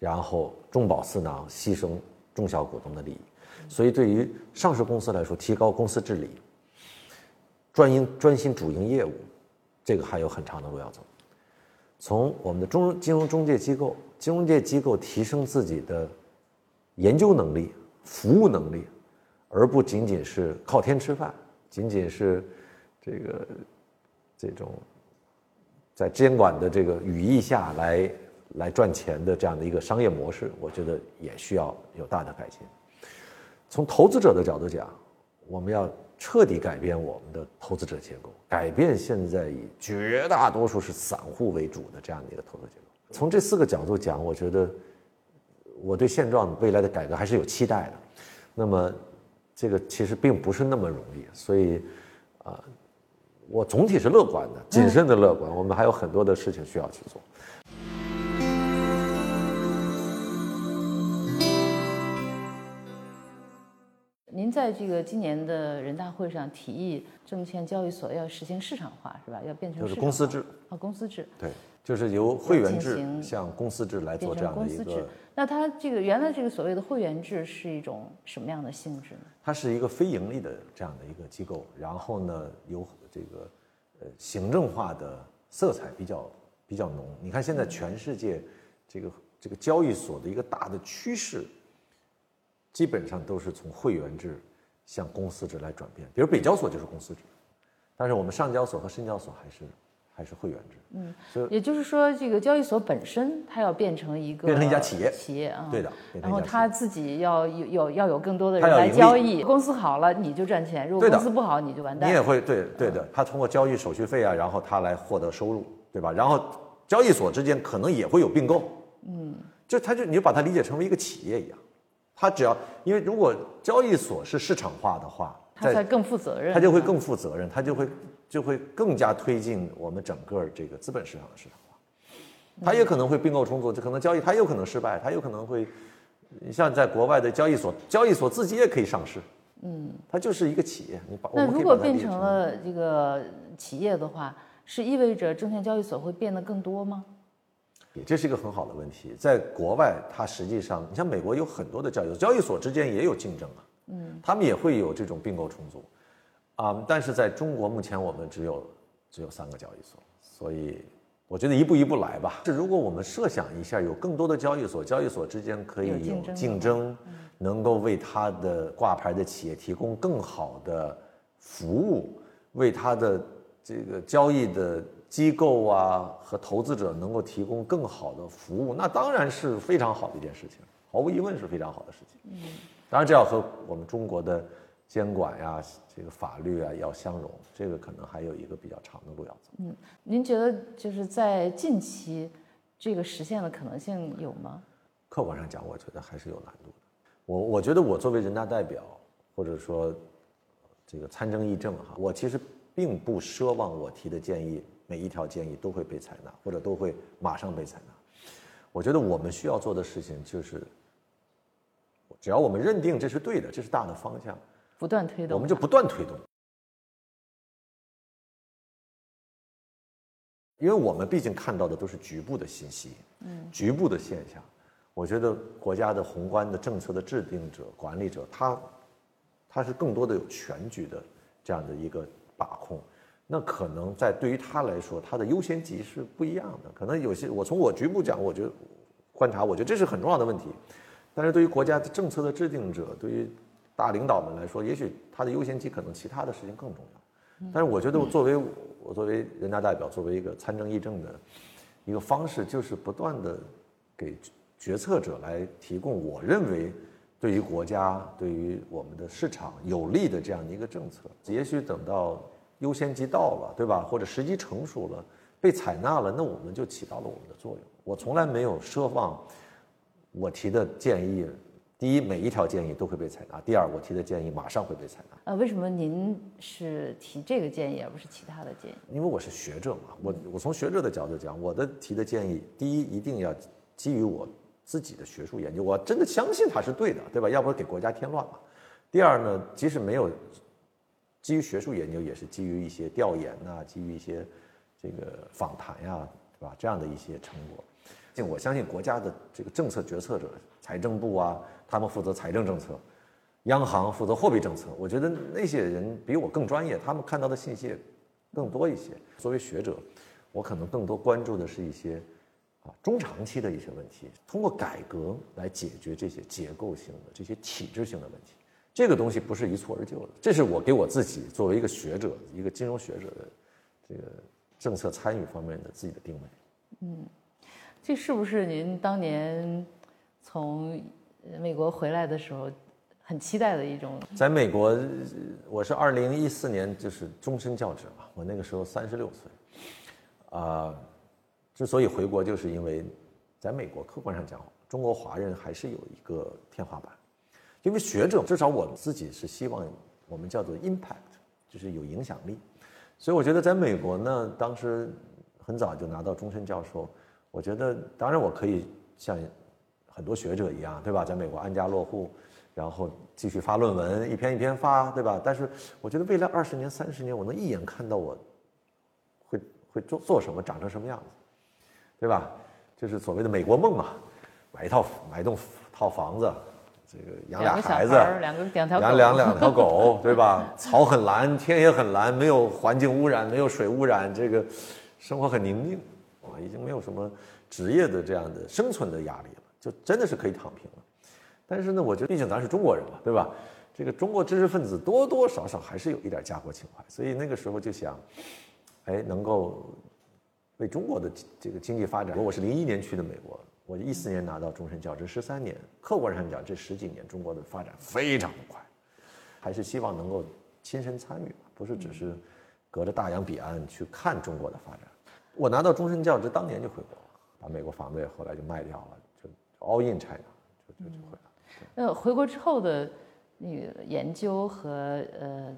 然后中饱私囊，牺牲。中小股东的利益，所以对于上市公司来说，提高公司治理、专营专心主营业务，这个还有很长的路要走。从我们的中金融中介机构、金融界机构提升自己的研究能力、服务能力，而不仅仅是靠天吃饭，仅仅是这个这种在监管的这个羽翼下来。来赚钱的这样的一个商业模式，我觉得也需要有大的改进。从投资者的角度讲，我们要彻底改变我们的投资者结构，改变现在以绝大多数是散户为主的这样的一个投资结构。从这四个角度讲，我觉得我对现状未来的改革还是有期待的。那么，这个其实并不是那么容易，所以啊，我总体是乐观的，谨慎的乐观。我们还有很多的事情需要去做。您在这个今年的人大会上提议，证券交易所要实行市场化，是吧？要变成就是公司制啊，公司制。对，就是由会员制向公司制来做这样的一个。那它这个原来这个所谓的会员制是一种什么样的性质呢？它是一个非盈利的这样的一个机构，然后呢，有这个呃行政化的色彩比较比较浓。你看现在全世界这个这个交易所的一个大的趋势。基本上都是从会员制向公司制来转变，比如北交所就是公司制，但是我们上交所和深交所还是还是会员制。嗯，所以也就是说，这个交易所本身它要变成一个变成一家企业，企业啊，对的。然后他自己要有有要有更多的人来交易，公司好了你就赚钱，如果公司不好你就完蛋。你也会对对的，他通过交易手续费啊，然后他来获得收入，对吧？然后交易所之间可能也会有并购，嗯，就他就你就把它理解成为一个企业一样。他只要，因为如果交易所是市场化的话，他才更负责任，他就会更负责任，他就会就会更加推进我们整个这个资本市场的市场化。它也可能会并购重组，就可能交易，它有可能失败，它有可能会，像在国外的交易所，交易所自己也可以上市，嗯，它就是一个企业。你把那如果变成了这个企业的话，是意味着证券交易所会变得更多吗？这是一个很好的问题，在国外，它实际上，你像美国有很多的交易所，交易所之间也有竞争啊，嗯，他们也会有这种并购重组，啊，但是在中国目前我们只有只有三个交易所，所以我觉得一步一步来吧。是如果我们设想一下，有更多的交易所，交易所之间可以有竞争，能够为它的挂牌的企业提供更好的服务，为它的这个交易的。机构啊和投资者能够提供更好的服务，那当然是非常好的一件事情，毫无疑问是非常好的事情。嗯，当然这要和我们中国的监管呀、这个法律啊要相融，这个可能还有一个比较长的路要走。嗯，您觉得就是在近期这个实现的可能性有吗？客观上讲，我觉得还是有难度的。我我觉得我作为人大代表，或者说这个参政议政哈，我其实。并不奢望我提的建议每一条建议都会被采纳，或者都会马上被采纳。我觉得我们需要做的事情就是，只要我们认定这是对的，这是大的方向，不断推动，我们就不断推动。因为我们毕竟看到的都是局部的信息，嗯，局部的现象。我觉得国家的宏观的政策的制定者、管理者，他他是更多的有全局的这样的一个把控。那可能在对于他来说，他的优先级是不一样的。可能有些我从我局部讲，我觉得观察，我觉得这是很重要的问题。但是对于国家的政策的制定者，对于大领导们来说，也许他的优先级可能其他的事情更重要。但是我觉得，我作为我作为人大代表，作为一个参政议政的一个方式，就是不断的给决策者来提供我认为对于国家、对于我们的市场有利的这样的一个政策。也许等到优先级到了，对吧？或者时机成熟了，被采纳了，那我们就起到了我们的作用。我从来没有奢望我提的建议。第一，每一条建议都会被采纳；第二，我提的建议马上会被采纳。呃，为什么您是提这个建议而不是其他的建议？因为我是学者嘛，我我从学者的角度讲，我的提的建议，第一一定要基于我自己的学术研究，我真的相信它是对的，对吧？要不然给国家添乱嘛。第二呢，即使没有基于学术研究，也是基于一些调研呐，基于一些这个访谈呀，对吧？这样的一些成果。我相信国家的这个政策决策者，财政部啊。他们负责财政政策，央行负责货币政策。我觉得那些人比我更专业，他们看到的信息更多一些。作为学者，我可能更多关注的是一些啊中长期的一些问题，通过改革来解决这些结构性的、这些体制性的问题。这个东西不是一蹴而就的，这是我给我自己作为一个学者、一个金融学者的这个政策参与方面的自己的定位。嗯，这是不是您当年从？美国回来的时候，很期待的一种。在美国，我是二零一四年就是终身教职嘛，我那个时候三十六岁，啊，之所以回国，就是因为在美国客观上讲，中国华人还是有一个天花板，因为学者至少我自己是希望我们叫做 impact，就是有影响力，所以我觉得在美国呢，当时很早就拿到终身教授，我觉得当然我可以像。很多学者一样，对吧？在美国安家落户，然后继续发论文，一篇一篇发，对吧？但是我觉得未来二十年、三十年，我能一眼看到我会会做做什么，长成什么样子，对吧？就是所谓的美国梦嘛，买一套买一栋套房子，这个养俩孩子，两个两条养两两条狗，对吧？草很蓝，天也很蓝，没有环境污染，没有水污染，这个生活很宁静，啊，已经没有什么职业的这样的生存的压力了。就真的是可以躺平了，但是呢，我觉得毕竟咱是中国人嘛，对吧？这个中国知识分子多多少少还是有一点家国情怀，所以那个时候就想，哎，能够为中国的这个经济发展。我是零一年去的美国，我一四年拿到终身教职，十三年，客观上讲，这十几年中国的发展非常的快，还是希望能够亲身参与，不是只是隔着大洋彼岸去看中国的发展。我拿到终身教职当年就回国了，把美国房子也后来就卖掉了。All in China，就就就回来。那回国之后的那个研究和呃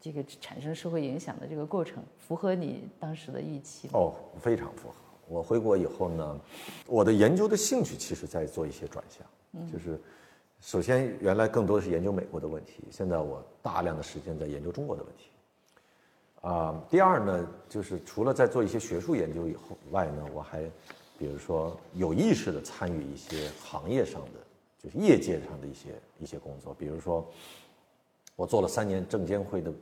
这个产生社会影响的这个过程，符合你当时的预期吗？哦，非常符合。我回国以后呢，我的研究的兴趣其实在做一些转向，就是首先原来更多的是研究美国的问题，现在我大量的时间在研究中国的问题。啊，第二呢，就是除了在做一些学术研究以后外呢，我还。比如说，有意识的参与一些行业上的，就是业界上的一些一些工作。比如说，我做了三年证监会的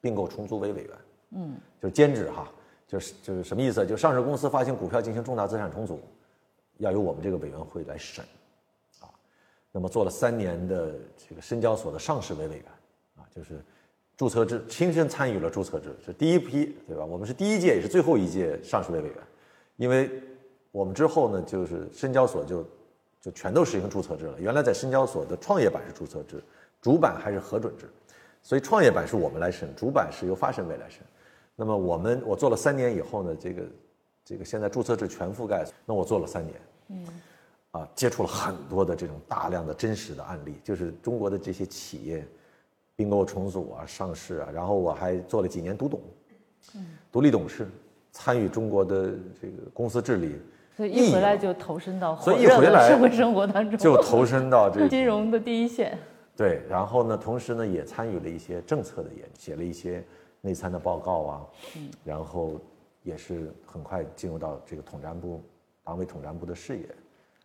并购重组委委员，嗯，就是兼职哈，就是就是什么意思？就上市公司发行股票进行重大资产重组，要由我们这个委员会来审，啊，那么做了三年的这个深交所的上市委委员，啊，就是注册制亲身参与了注册制，是第一批，对吧？我们是第一届也是最后一届上市委委员，因为。我们之后呢，就是深交所就就全都实行注册制了。原来在深交所的创业板是注册制，主板还是核准制，所以创业板是我们来审，主板是由发审委来审。那么我们我做了三年以后呢，这个这个现在注册制全覆盖，那我做了三年，嗯，啊，接触了很多的这种大量的真实的案例，就是中国的这些企业。并购重组啊、上市啊，然后我还做了几年独董，独立董事，参与中国的这个公司治理，所以一回来就投身到所以火热的一回来社会生活当中，就投身到这个 金融的第一线。对，然后呢，同时呢也参与了一些政策的研，写了一些内参的报告啊，嗯然后也是很快进入到这个统战部、党委统战部的视野。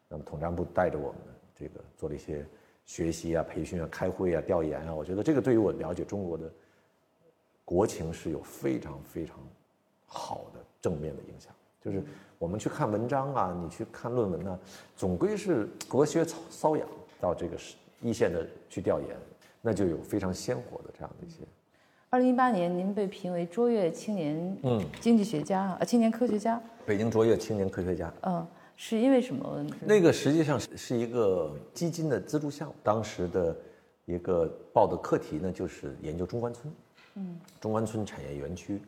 那么统战部带着我们这个做了一些学习啊、培训啊、开会啊、调研啊，我觉得这个对于我了解中国的国情是有非常非常好的正面的影响。就是我们去看文章啊，你去看论文呢、总归是隔靴搔搔痒到这个一线的去调研，那就有非常鲜活的这样的一些。二零一八年，您被评为卓越青年嗯经济学家啊，青年科学家。北京卓越青年科学家，嗯，是因为什么？那个实际上是是一个基金的资助项目，当时的一个报的课题呢，就是研究中关村，嗯，中关村产业园区，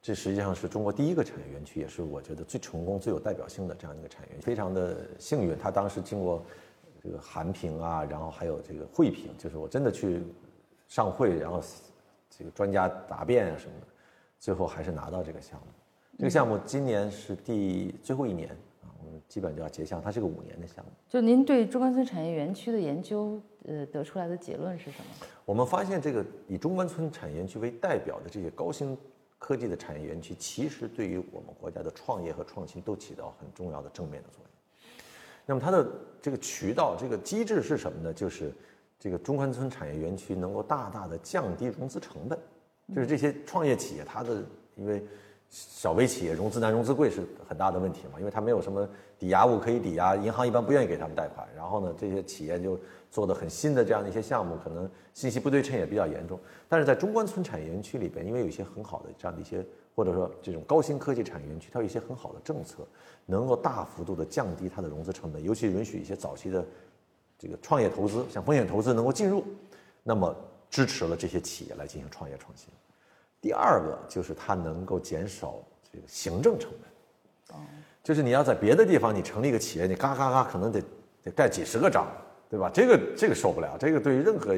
这实际上是中国第一个产业园区，也是我觉得最成功、最有代表性的这样一个产业园区。非常的幸运，他当时经过这个韩评啊，然后还有这个会评，就是我真的去上会，然后这个专家答辩啊什么的，最后还是拿到这个项目。这个项目今年是第最后一年啊，我们基本就要结项，它是个五年的项目。就您对中关村产业园区的研究，呃，得出来的结论是什么？我们发现，这个以中关村产业园区为代表的这些高新科技的产业园区，其实对于我们国家的创业和创新都起到很重要的正面的作用。那么它的这个渠道、这个机制是什么呢？就是这个中关村产业园区能够大大的降低融资成本，就是这些创业企业它的因为小微企业融资难、融资贵是很大的问题嘛，因为它没有什么抵押物可以抵押，银行一般不愿意给他们贷款。然后呢，这些企业就做的很新的这样的一些项目，可能信息不对称也比较严重。但是在中关村产业园区里边，因为有一些很好的这样的一些，或者说这种高新科技产业园区，它有一些很好的政策，能够大幅度的降低它的融资成本，尤其允许一些早期的这个创业投资，像风险投资能够进入，那么支持了这些企业来进行创业创新。第二个就是它能够减少这个行政成本。就是你要在别的地方你成立一个企业，你嘎嘎嘎可能得得盖几十个章，对吧？这个这个受不了，这个对于任何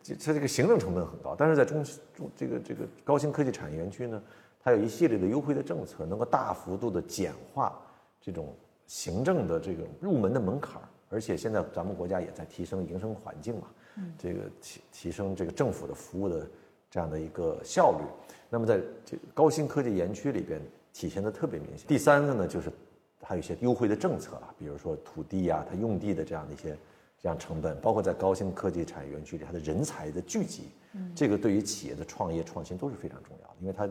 这它这个行政成本很高。但是在中中这个这个高新科技产业园区呢，它有一系列的优惠的政策，能够大幅度的简化这种行政的这种入门的门槛儿。而且现在咱们国家也在提升营商环境嘛，这个提提升这个政府的服务的这样的一个效率。那么在这个高新科技园区里边体现的特别明显。第三个呢，就是还有一些优惠的政策啊，比如说土地啊、它用地的这样的一些这样成本，包括在高新科技产业园区里它的人才的聚集，这个对于企业的创业创新都是非常重要的，因为它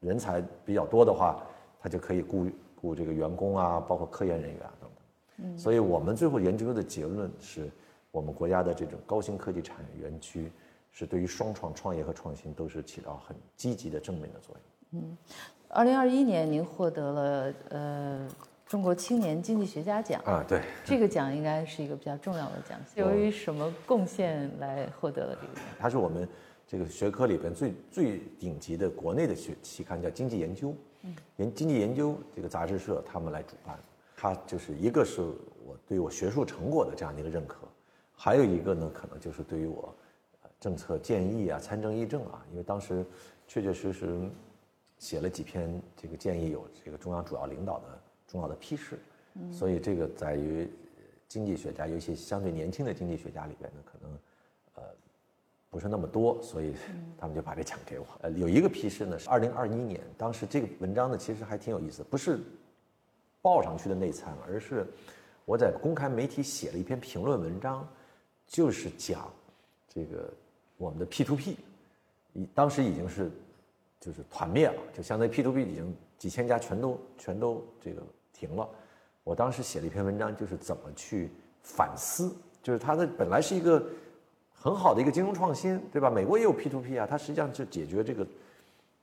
人才比较多的话，它就可以雇雇这个员工啊，包括科研人员啊等等。所以我们最后研究的结论是，我们国家的这种高新科技产业园区是对于双创创业和创新都是起到很积极的正面的作用。二零二一年，您获得了呃中国青年经济学家奖，啊，对，这个奖应该是一个比较重要的奖项。由于什么贡献来获得了这个奖？它是我们这个学科里边最最顶级的国内的学期刊，叫《经济研究》。嗯研经济研究这个杂志社他们来主办，它就是一个是我对我学术成果的这样的一个认可，还有一个呢，可能就是对于我呃政策建议啊、参政议政啊，因为当时确确实实写了几篇这个建议，有这个中央主要领导的重要的批示，所以这个在于呃经济学家，尤其相对年轻的经济学家里边呢，可能呃不是那么多，所以他们就把这奖给我。呃，有一个批示呢是二零二一年，当时这个文章呢其实还挺有意思，不是报上去的内参，而是我在公开媒体写了一篇评论文章，就是讲这个我们的 P to P，已当时已经是就是团灭了，就相当于 P to P 已经几千家全都全都这个停了。我当时写了一篇文章，就是怎么去反思，就是它的本来是一个很好的一个金融创新，对吧？美国也有 P to P 啊，它实际上是解决这个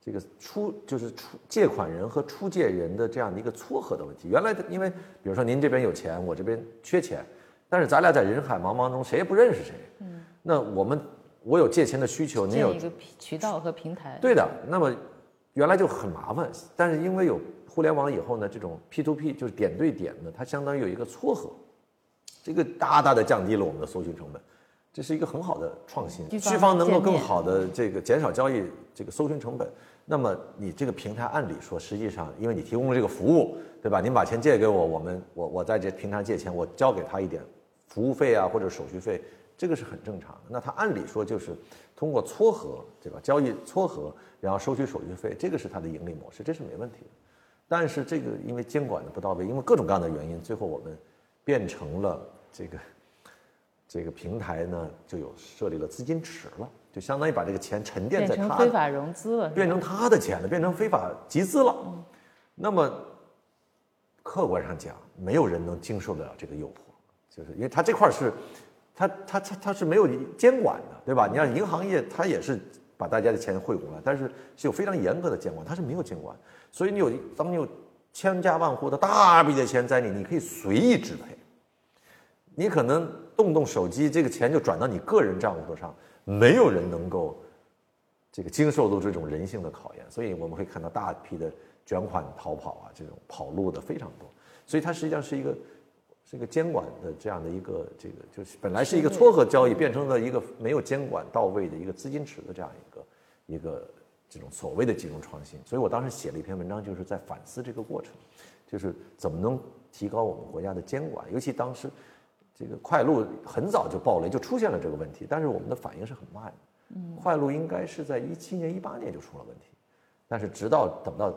这个出就是出借款人和出借人的这样的一个撮合的问题。原来的因为比如说您这边有钱，我这边缺钱，但是咱俩在人海茫茫中谁也不认识谁，嗯，那我们我有借钱的需求，你有一个渠渠道和平台。对的，那么原来就很麻烦，但是因为有互联网以后呢，这种 P to P 就是点对点的，它相当于有一个撮合，这个大大的降低了我们的搜寻成本。这是一个很好的创新，区区方能够更好的这个减少交易这个搜寻成本。那么你这个平台按理说，实际上因为你提供了这个服务，对吧？您把钱借给我，我们我我在这平台借钱，我交给他一点服务费啊或者手续费，这个是很正常的。那他按理说就是通过撮合，对吧？交易撮合，然后收取手续费，这个是他的盈利模式，这是没问题的。但是这个因为监管的不到位，因为各种各样的原因，最后我们变成了这个这个平台呢就有设立了资金池了。就相当于把这个钱沉淀在他非法融资了，变成他的钱了，变成非法集资了。那么客观上讲，没有人能经受得了这个诱惑，就是因为他这块是，他他他他是没有监管的，对吧？你像银行业，它也是把大家的钱汇过来，但是是有非常严格的监管，它是没有监管，所以你有当你有千家万户的大笔的钱在你，你可以随意支配，你可能动动手机，这个钱就转到你个人账户上。没有人能够这个经受住这种人性的考验，所以我们会看到大批的卷款逃跑啊，这种跑路的非常多。所以它实际上是一个是一个监管的这样的一个这个，就是本来是一个撮合交易，变成了一个没有监管到位的一个资金池的这样一个一个这种所谓的金融创新。所以我当时写了一篇文章，就是在反思这个过程，就是怎么能提高我们国家的监管，尤其当时。这个快路很早就爆雷，就出现了这个问题，但是我们的反应是很慢的。嗯，快路应该是在一七年、一八年就出了问题，但是直到等到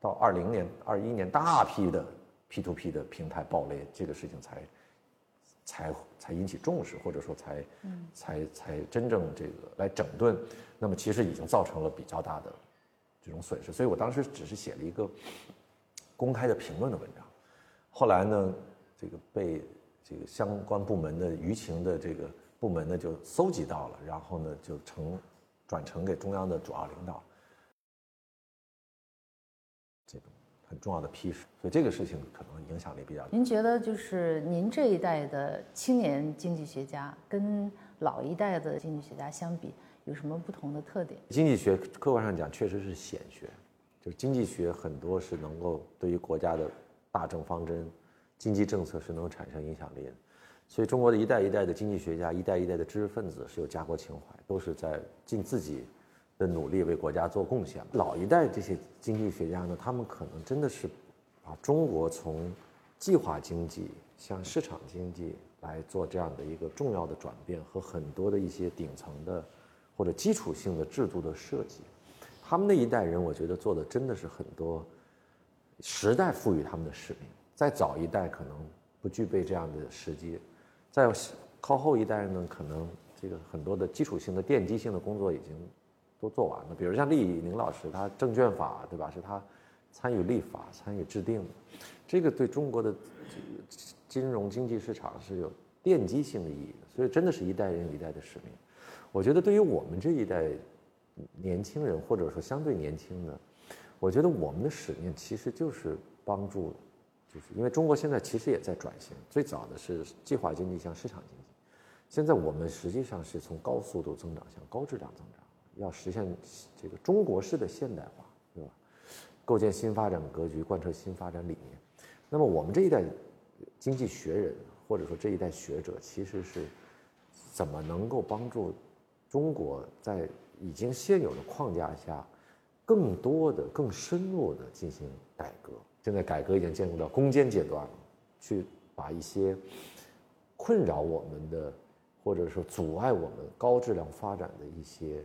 到二零年、二一年大批的 P to P 的平台爆雷，这个事情才才才引起重视，或者说才才才真正这个来整顿。那么其实已经造成了比较大的这种损失，所以我当时只是写了一个公开的评论的文章，后来呢，这个被。这个相关部门的舆情的这个部门呢，就搜集到了，然后呢，就呈转呈给中央的主要领导，很重要的批示，所以这个事情可能影响力比较大。您觉得，就是您这一代的青年经济学家跟老一代的经济学家相比，有什么不同的特点？经济学客观上讲确实是显学，就是经济学很多是能够对于国家的大政方针。经济政策是能产生影响力的，所以中国的一代一代的经济学家，一代一代的知识分子是有家国情怀，都是在尽自己的努力为国家做贡献。老一代这些经济学家呢，他们可能真的是把中国从计划经济向市场经济来做这样的一个重要的转变和很多的一些顶层的或者基础性的制度的设计。他们那一代人，我觉得做的真的是很多时代赋予他们的使命。再早一代可能不具备这样的时机，在靠后一代呢，可能这个很多的基础性的奠基性的工作已经都做完了。比如像厉宁老师，他证券法对吧？是他参与立法、参与制定的，这个对中国的金融经济市场是有奠基性的意义的。所以真的是一代人一代的使命。我觉得对于我们这一代年轻人，或者说相对年轻的，我觉得我们的使命其实就是帮助。就是因为中国现在其实也在转型，最早的是计划经济向市场经济，现在我们实际上是从高速度增长向高质量增长，要实现这个中国式的现代化，对吧？构建新发展格局，贯彻新发展理念。那么我们这一代经济学人或者说这一代学者，其实是怎么能够帮助中国在已经现有的框架下，更多的、更深入的进行改革？现在改革已经进入到攻坚阶段了，去把一些困扰我们的，或者说阻碍我们高质量发展的一些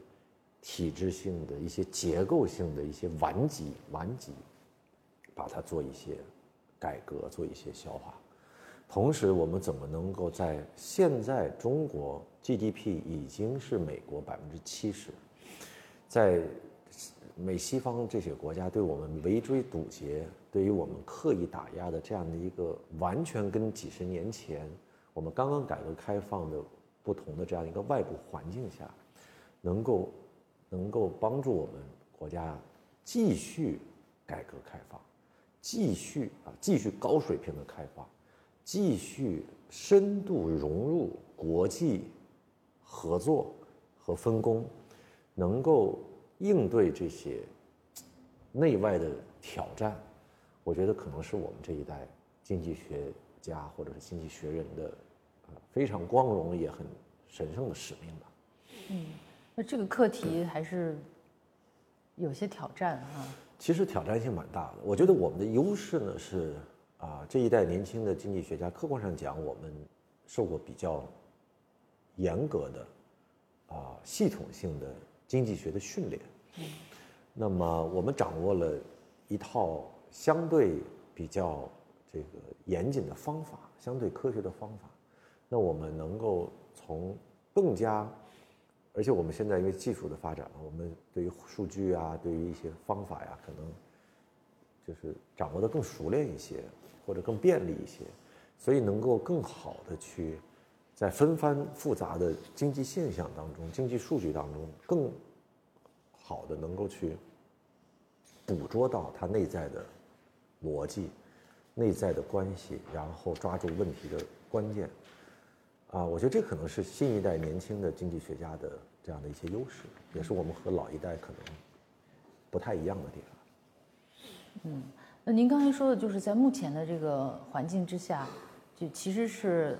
体制性的一些结构性的一些顽疾顽疾，把它做一些改革，做一些消化。同时，我们怎么能够在现在中国 GDP 已经是美国百分之七十，在美西方这些国家对我们围追堵截。对于我们刻意打压的这样的一个完全跟几十年前我们刚刚改革开放的不同的这样一个外部环境下，能够能够帮助我们国家继续改革开放，继续啊继续高水平的开发，继续深度融入国际合作和分工，能够应对这些内外的挑战。我觉得可能是我们这一代经济学家或者是经济学人的，啊，非常光荣也很神圣的使命吧。嗯，那这个课题还是有些挑战啊。其实挑战性蛮大的。我觉得我们的优势呢是啊，这一代年轻的经济学家，客观上讲，我们受过比较严格的啊系统性的经济学的训练。嗯。那么我们掌握了一套相对比较这个严谨的方法，相对科学的方法。那我们能够从更加。而且我们现在因为技术的发展，我们对于数据啊，对于一些方法呀，可能就是掌握的更熟练一些，或者更便利一些，所以能够更好的去在纷繁复杂的经济现象当中、经济数据当中，更好的能够去捕捉到它内在的逻辑、内在的关系，然后抓住问题的关键。啊，我觉得这可能是新一代年轻的经济学家的。这样的一些优势，也是我们和老一代可能不太一样的地方。嗯，那您刚才说的就是在目前的这个环境之下，就其实是，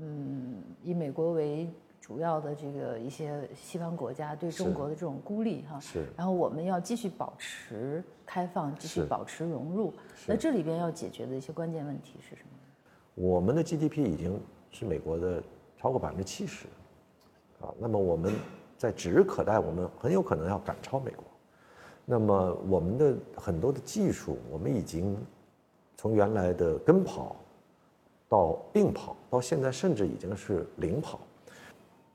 嗯，以美国为主要的这个一些西方国家对中国的这种孤立哈，是。然后我们要继续保持开放，继续保持融入。那这里边要解决的一些关键问题是什么？我们的 GDP 已经是美国的超过百分之七十。啊，那么我们在指日可待，我们很有可能要赶超美国。那么我们的很多的技术，我们已经从原来的跟跑到并跑，到现在甚至已经是领跑。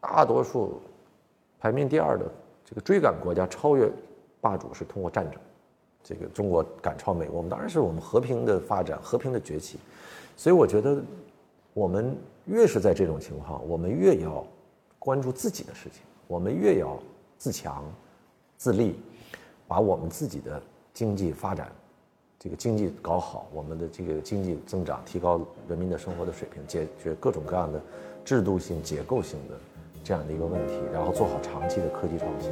大多数排名第二的这个追赶国家超越霸主是通过战争。这个中国赶超美国，我们当然是我们和平的发展、和平的崛起。所以我觉得，我们越是在这种情况，我们越要。关注自己的事情，我们越要自强、自立，把我们自己的经济发展，这个经济搞好，我们的这个经济增长，提高人民的生活的水平，解决各种各样的制度性、结构性的这样的一个问题，然后做好长期的科技创新。